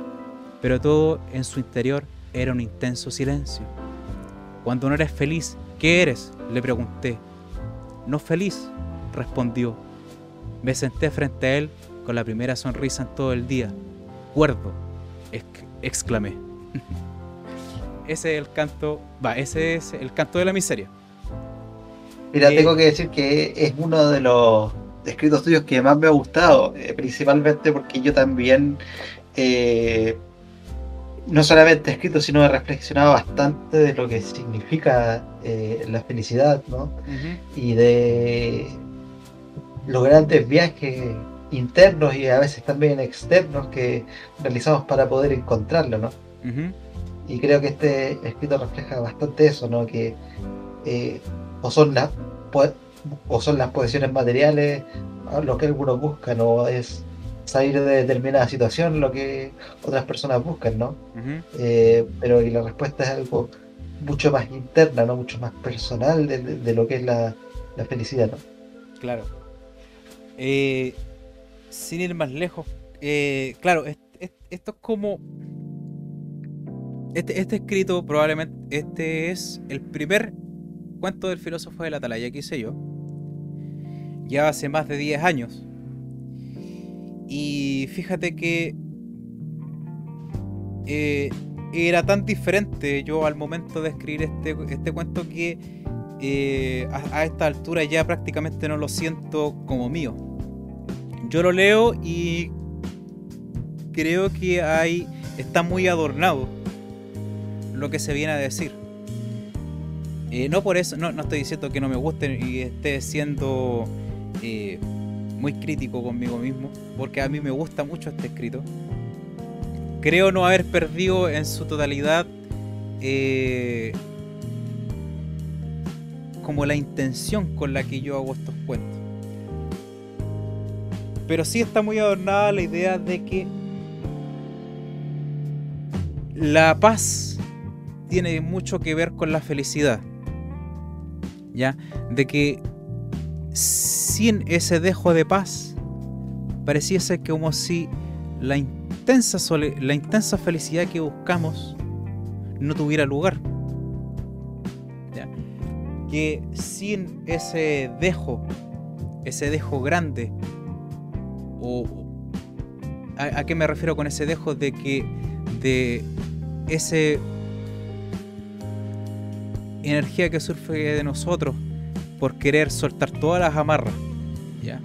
pero todo en su interior era un intenso silencio. Cuando no eres feliz, ¿qué eres? le pregunté. No feliz, respondió. Me senté frente a él con la primera sonrisa en todo el día. Cuerdo, exclamé. ese es el canto, va, ese es el canto de la miseria. Mira, eh, tengo que decir que es uno de los escritos tuyos que más me ha gustado, eh, principalmente porque yo también eh, no solamente he escrito, sino he reflexionado bastante de lo que significa la felicidad, ¿no? Y de los grandes viajes internos y a veces también externos que realizamos para poder encontrarlo, ¿no? Y creo que este escrito refleja bastante eso, ¿no? Que eh, o son las o son las posesiones materiales lo que algunos buscan, o es salir de determinada situación lo que otras personas buscan, ¿no? Eh, pero la respuesta es algo mucho más interna, ¿no? Mucho más personal de, lo que es la, felicidad, ¿no? Claro. Eh, sin ir más lejos, claro, esto es como este, este, escrito probablemente este es el primer cuento del filósofo de la atalaya que hice yo. Ya hace más de 10 años. Y fíjate que eh, era tan diferente yo al momento de escribir este, este cuento que eh, a, a, esta altura ya prácticamente no lo siento como mío. Yo lo leo y creo que está muy adornado lo que se viene a decir. Eh, no por eso, no, estoy diciendo que no me guste y esté siendo eh, muy crítico conmigo mismo, porque a mí me gusta mucho este escrito. Creo no haber perdido en su totalidad eh, como la intención con la que yo hago estos cuentos. Pero sí está muy adornada la idea de que la paz tiene mucho que ver con la felicidad. ¿Ya? De que sin ese dejo de paz, pareciese como si la intensa, la intensa felicidad que buscamos no tuviera lugar. ¿Ya? Que sin ese dejo, ese dejo grande, o ¿a, ¿a, qué me refiero con ese dejo? De que de ese energía que surge de nosotros por querer soltar todas las amarras, ¿ya?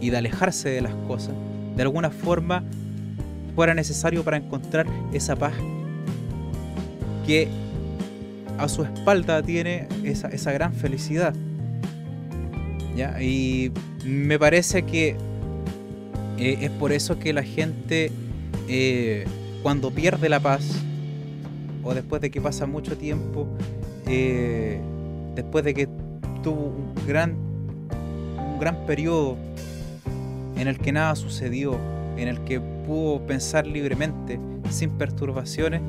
Y de alejarse de las cosas, de alguna forma fuera necesario para encontrar esa paz que a su espalda tiene esa, esa gran felicidad. ¿ya? Y me parece que eh, es por eso que la gente eh, cuando pierde la paz o después de que pasa mucho tiempo eh, después de que tuvo un gran, un gran periodo en el que nada sucedió, en el que pudo pensar libremente, sin perturbaciones,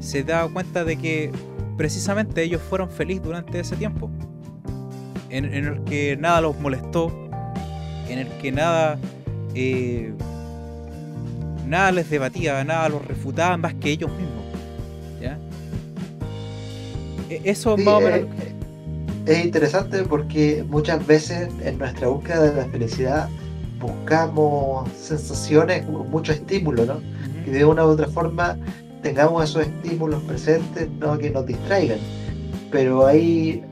se da cuenta de que precisamente ellos fueron felices durante ese tiempo, en, el que nada los molestó, en el que nada, eh, nada les debatía, nada los refutaba más que ellos mismos. E-, eso más o menos. Eh, es interesante porque muchas veces en nuestra búsqueda de la felicidad buscamos sensaciones, mucho estímulo, ¿no? Que de una u otra forma tengamos esos estímulos presentes, ¿no? Que nos distraigan. Pero ahí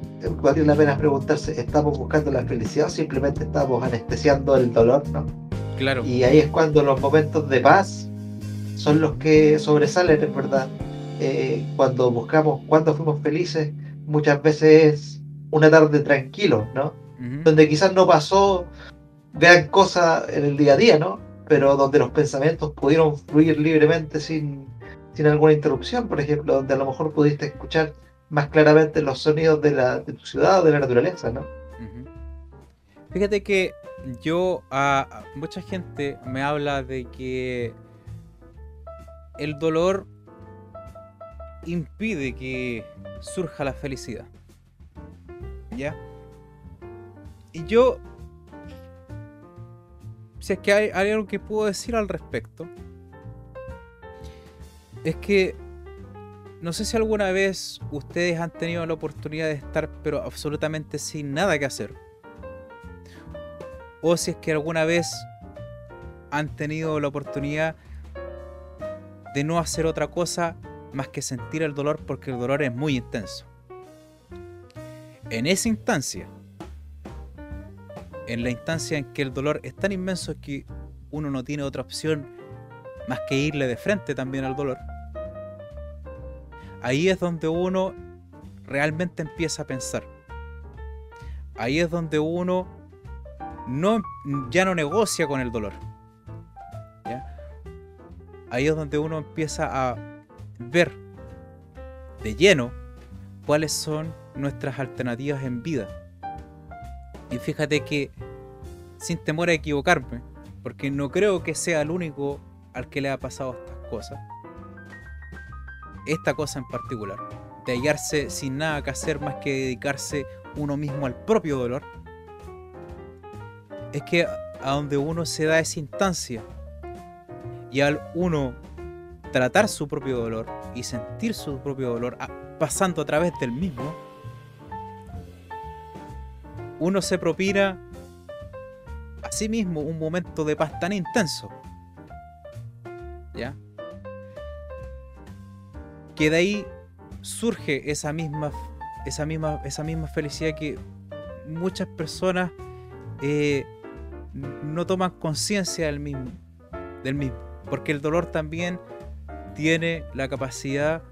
vale la pena preguntarse, ¿estamos buscando la felicidad o simplemente estamos anestesiando el dolor, ¿no? Claro. Y ahí es cuando los momentos de paz son los que sobresalen, es verdad. Eh, cuando buscamos cuándo fuimos felices, muchas veces es una tarde tranquilo, ¿no? Donde quizás no pasó vean cosas en el día a día, ¿no? Pero donde los pensamientos pudieron fluir libremente sin, sin alguna interrupción, por ejemplo, donde a lo mejor pudiste escuchar más claramente los sonidos de, la, de tu ciudad o de la naturaleza, ¿no? Fíjate que yo, a, mucha gente me habla de que el dolor impide que surja la felicidad. ¿Ya? Y yo si es que hay, algo que puedo decir al respecto, es que no sé si alguna vez ustedes han tenido la oportunidad de estar pero absolutamente sin nada que hacer. O si es que alguna vez han tenido la oportunidad de no hacer otra cosa más que sentir el dolor porque el dolor es muy intenso. En esa instancia, en la instancia en que el dolor es tan inmenso que uno no tiene otra opción más que irle de frente también al dolor, ahí es donde uno realmente empieza a pensar. Ahí es donde uno no, ya no negocia con el dolor. Ahí es donde uno empieza a ver de lleno cuáles son nuestras alternativas en vida y fíjate que, sin temor a equivocarme, porque no creo que sea el único al que le ha pasado estas cosas, esta cosa en particular, de hallarse sin nada que hacer más que dedicarse uno mismo al propio dolor, es que a donde uno se da esa instancia y al uno tratar su propio dolor y sentir su propio dolor pasando a través del mismo, uno se propina a sí mismo un momento de paz tan intenso. ¿Ya? Que de ahí surge esa misma, esa misma, esa misma felicidad que muchas personas eh, no toman conciencia del mismo, del mismo. Porque el dolor también tiene la capacidad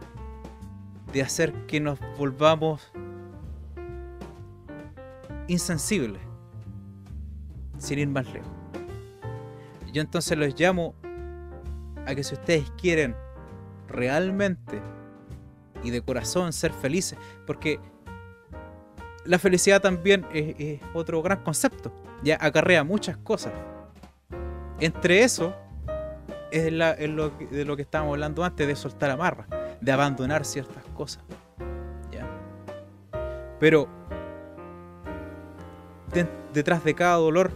de hacer que nos volvamos insensible, sin ir más lejos. Yo entonces los llamo a que si ustedes quieren realmente y de corazón ser felices, porque la felicidad también es, otro gran concepto, ya acarrea muchas cosas. Entre eso es, lo, de lo que estábamos hablando antes, de soltar amarra, de abandonar ciertas cosas. ¿ya? Pero detrás de cada dolor,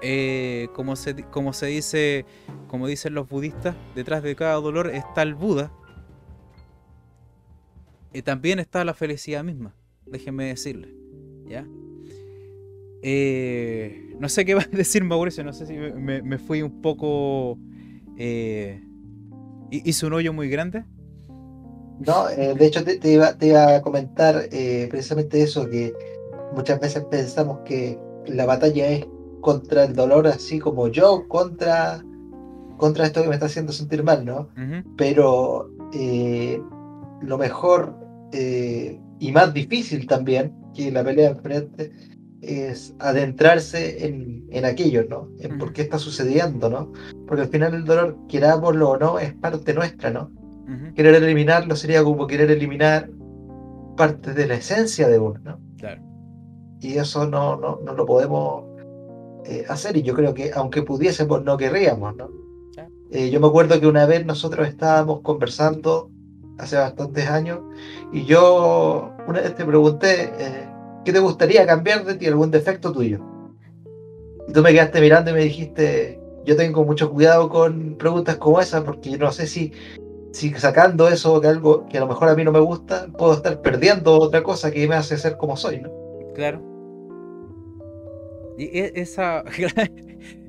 eh, como, se, como se dice, como dicen los budistas, detrás de cada dolor está el Buda. Y también está la felicidad misma, déjenme decirle. ¿Ya? Eh, no sé qué va a decir Mauricio, no sé si me, fui un poco... Eh, ¿Hice un hoyo muy grande? No, de hecho te, iba, te, iba, a comentar precisamente eso, que muchas veces pensamos que la batalla es contra el dolor, así como yo, contra, contra esto que me está haciendo sentir mal, ¿no? Pero eh, lo mejor eh, y más difícil también que la pelea enfrente es adentrarse en, en aquello, ¿no? En por qué está sucediendo, ¿no? Porque al final el dolor, querámoslo o no, es parte nuestra, ¿no? Querer eliminarlo sería como querer eliminar parte de la esencia de uno, ¿no? Claro y eso no, no, no lo podemos eh, hacer y yo creo que aunque pudiésemos no querríamos, ¿no? Eh, yo me acuerdo que una vez nosotros estábamos conversando hace bastantes años y yo una vez te pregunté eh, ¿qué te gustaría cambiar de ti, algún defecto tuyo? Y tú me quedaste mirando y me dijiste yo tengo mucho cuidado con preguntas como esas porque no sé si, si sacando eso que algo que a lo mejor a mí no me gusta puedo estar perdiendo otra cosa que me hace ser como soy, ¿no? Claro. Y e, esa.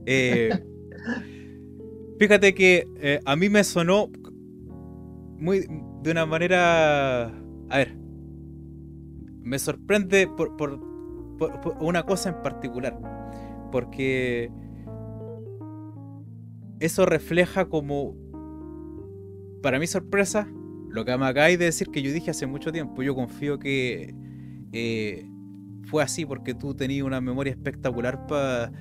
Eh, fíjate que eh, a mí me sonó muy de una manera. A ver. Me sorprende por, por, una cosa en particular. Porque eso refleja como, para mi sorpresa, lo que me acabáis de decir que yo dije hace mucho tiempo. Yo confío que eh, fue así porque tú tenías una memoria espectacular para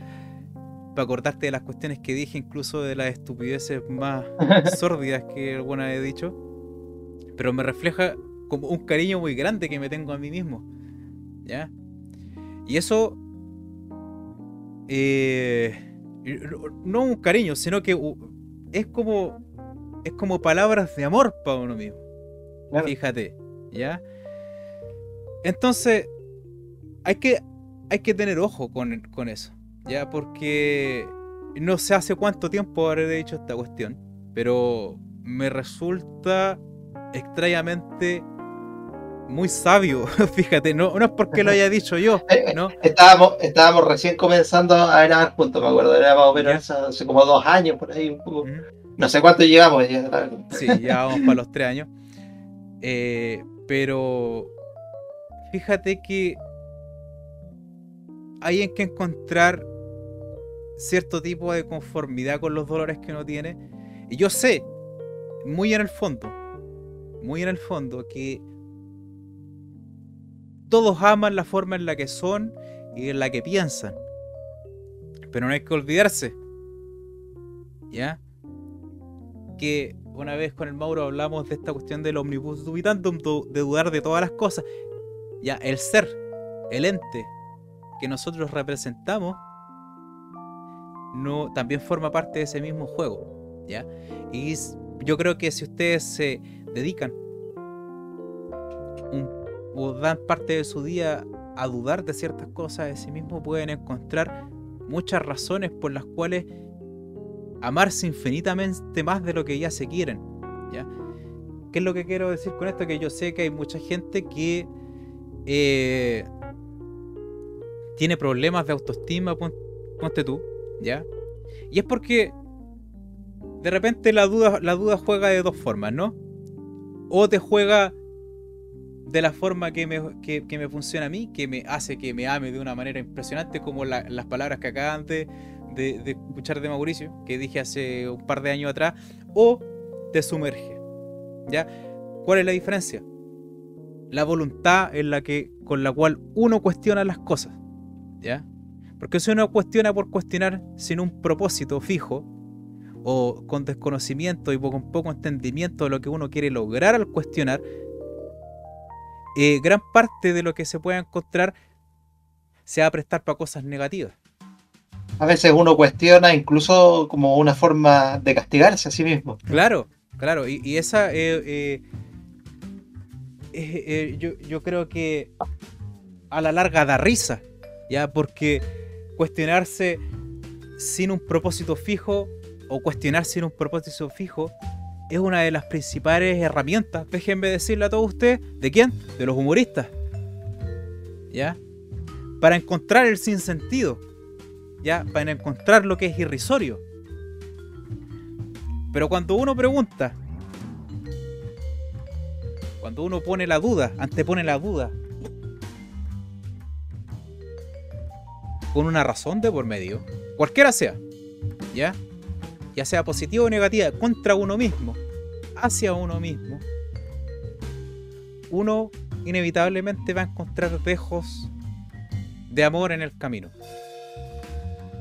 acordarte de las cuestiones que dije, incluso de las estupideces más sórdidas que alguna he dicho. Pero me refleja como un cariño muy grande que me tengo a mí mismo. ¿Ya? Y eso... Eh, no un cariño, sino que es como es como palabras de amor para uno mismo. Fíjate, ¿ya? Entonces, hay que, hay que tener ojo con, con, eso, ¿ya? Porque no sé hace cuánto tiempo habré dicho esta cuestión, pero me resulta extrañamente muy sabio, fíjate, no, no es porque lo haya dicho yo, eh, ¿no? Estábamos, estábamos recién comenzando a grabar juntos, me acuerdo, era más o menos hace como dos años por ahí, un poco. No sé cuánto llevamos ya. Sí, ya vamos para los tres años. Eh, pero fíjate que hay en que encontrar cierto tipo de conformidad con los dolores que uno tiene. Y yo sé, muy en el fondo, muy en el fondo, que todos aman la forma en la que son y en la que piensan. Pero no hay que olvidarse. ¿Ya? Que una vez con el Mauro hablamos de esta cuestión del omnibus dubitantum, de dudar de todas las cosas. Ya, el ser, el ente que nosotros representamos, no, también forma parte de ese mismo juego. ¿ya? Y yo creo que si ustedes se dedican o dan parte de su día a dudar de ciertas cosas de sí mismo, pueden encontrar muchas razones por las cuales amarse infinitamente más de lo que ya se quieren. ¿ya? ¿Qué es lo que quiero decir con esto? Que yo sé que hay mucha gente que eh, tiene problemas de autoestima, ponte tú, ¿ya? Y es porque de repente la duda, la duda juega de dos formas, ¿no? O te juega de la forma que me, me, funciona a mí, que me hace que me ame de una manera impresionante, como las palabras que acaban de, de, escuchar de Mauricio, que dije hace un par de años atrás, o te sumerge. ¿Ya? ¿Cuál es la diferencia? La voluntad en la que, con la cual uno cuestiona las cosas. ¿Ya? Porque si uno cuestiona por cuestionar sin un propósito fijo, o con desconocimiento y con poco entendimiento de lo que uno quiere lograr al cuestionar, eh, gran parte de lo que se pueda encontrar se va a prestar para cosas negativas a veces uno cuestiona incluso como una forma de castigarse a sí mismo. Claro, claro, y, esa eh, eh, yo, yo, creo que a la larga da risa, ya, porque cuestionarse sin un propósito fijo o cuestionar sin un propósito fijo es una de las principales herramientas, déjenme decirle a todos ustedes, ¿de quién? De los humoristas. ¿Ya? Para encontrar el sinsentido ¿ya? Para encontrar lo que es irrisorio. Pero cuando uno pregunta, cuando uno pone la duda, antepone la duda, con una razón de por medio, cualquiera sea, ¿ya? Ya sea positiva o negativa, contra uno mismo, hacia uno mismo, uno inevitablemente va a encontrar dejos de amor en el camino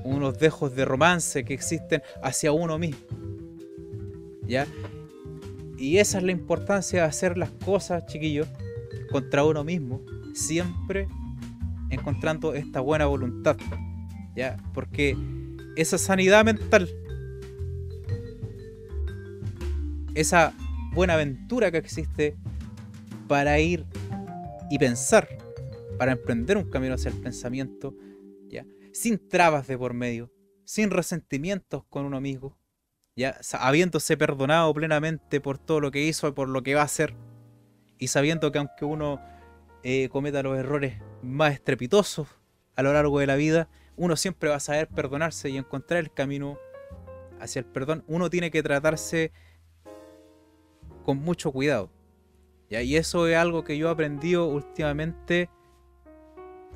unos dejos de romance que existen hacia uno mismo. ¿Ya? Y esa es la importancia de hacer las cosas, chiquillos, contra uno mismo, siempre encontrando esta buena voluntad. ¿Ya? Porque esa sanidad mental, esa buena aventura que existe para ir y pensar, para emprender un camino hacia el pensamiento, sin trabas de por medio, sin resentimientos con uno mismo, ya habiéndose perdonado plenamente por todo lo que hizo y por lo que va a hacer, y sabiendo que aunque uno eh, cometa los errores más estrepitosos a lo largo de la vida, uno siempre va a saber perdonarse y encontrar el camino hacia el perdón. Uno tiene que tratarse con mucho cuidado. Y eso es algo que yo he aprendido últimamente,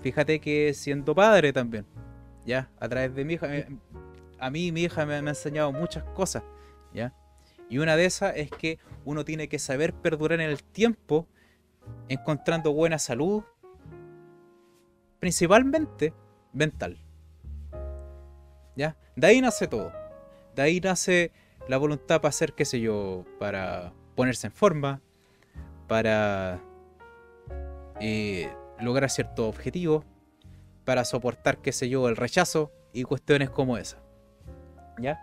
fíjate que siendo padre también ya, a través de mi hija. Eh, a mí mi hija me, me ha enseñado muchas cosas, ¿ya? Y una de esas es que uno tiene que saber perdurar en el tiempo encontrando buena salud, principalmente mental. ¿Ya? De ahí nace todo. De ahí nace la voluntad para hacer, qué sé yo, para ponerse en forma, para eh, lograr ciertos objetivos, para soportar, qué sé yo, el rechazo y cuestiones como esa. ¿Ya?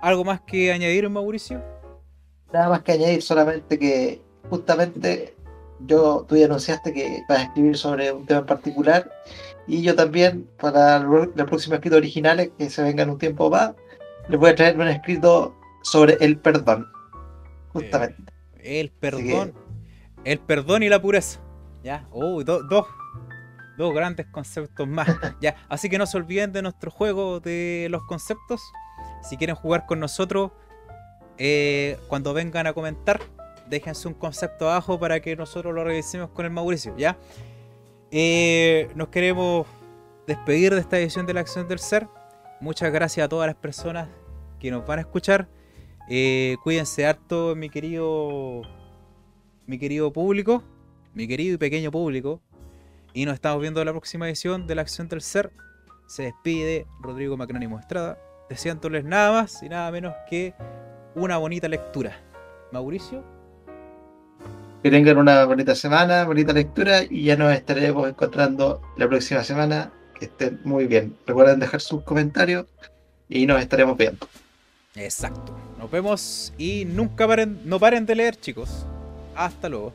¿Algo más que añadir, Mauricio? Nada más que añadir, solamente que justamente yo, tú ya anunciaste que vas a escribir sobre un tema en particular y yo también, para el próximo escrito originales que se vengan un tiempo más, les voy a traer un escrito sobre el perdón. Justamente. Eh, el perdón. El perdón y la pureza. Ya, oh, dos, dos grandes conceptos más. ya, así que no se olviden de nuestro juego de los conceptos. Si quieren jugar con nosotros, eh, cuando vengan a comentar, déjense un concepto abajo para que nosotros lo revisemos con el Mauricio, ¿ya? Eh, nos queremos despedir de esta edición de la Acción del Ser. Muchas gracias a todas las personas que nos van a escuchar. Eh, cuídense harto, mi querido, mi querido público, mi querido y pequeño público. Y nos estamos viendo en la próxima edición de la Acción del Ser. Se despide Rodrigo Macrónimo Estrada, deseándoles nada más y nada menos que una bonita lectura. Mauricio. Que tengan una bonita semana, bonita lectura y ya nos estaremos encontrando la próxima semana. Que estén muy bien. Recuerden dejar sus comentarios y nos estaremos viendo. Exacto. Nos vemos y nunca paren, no paren de leer, chicos. Hasta luego.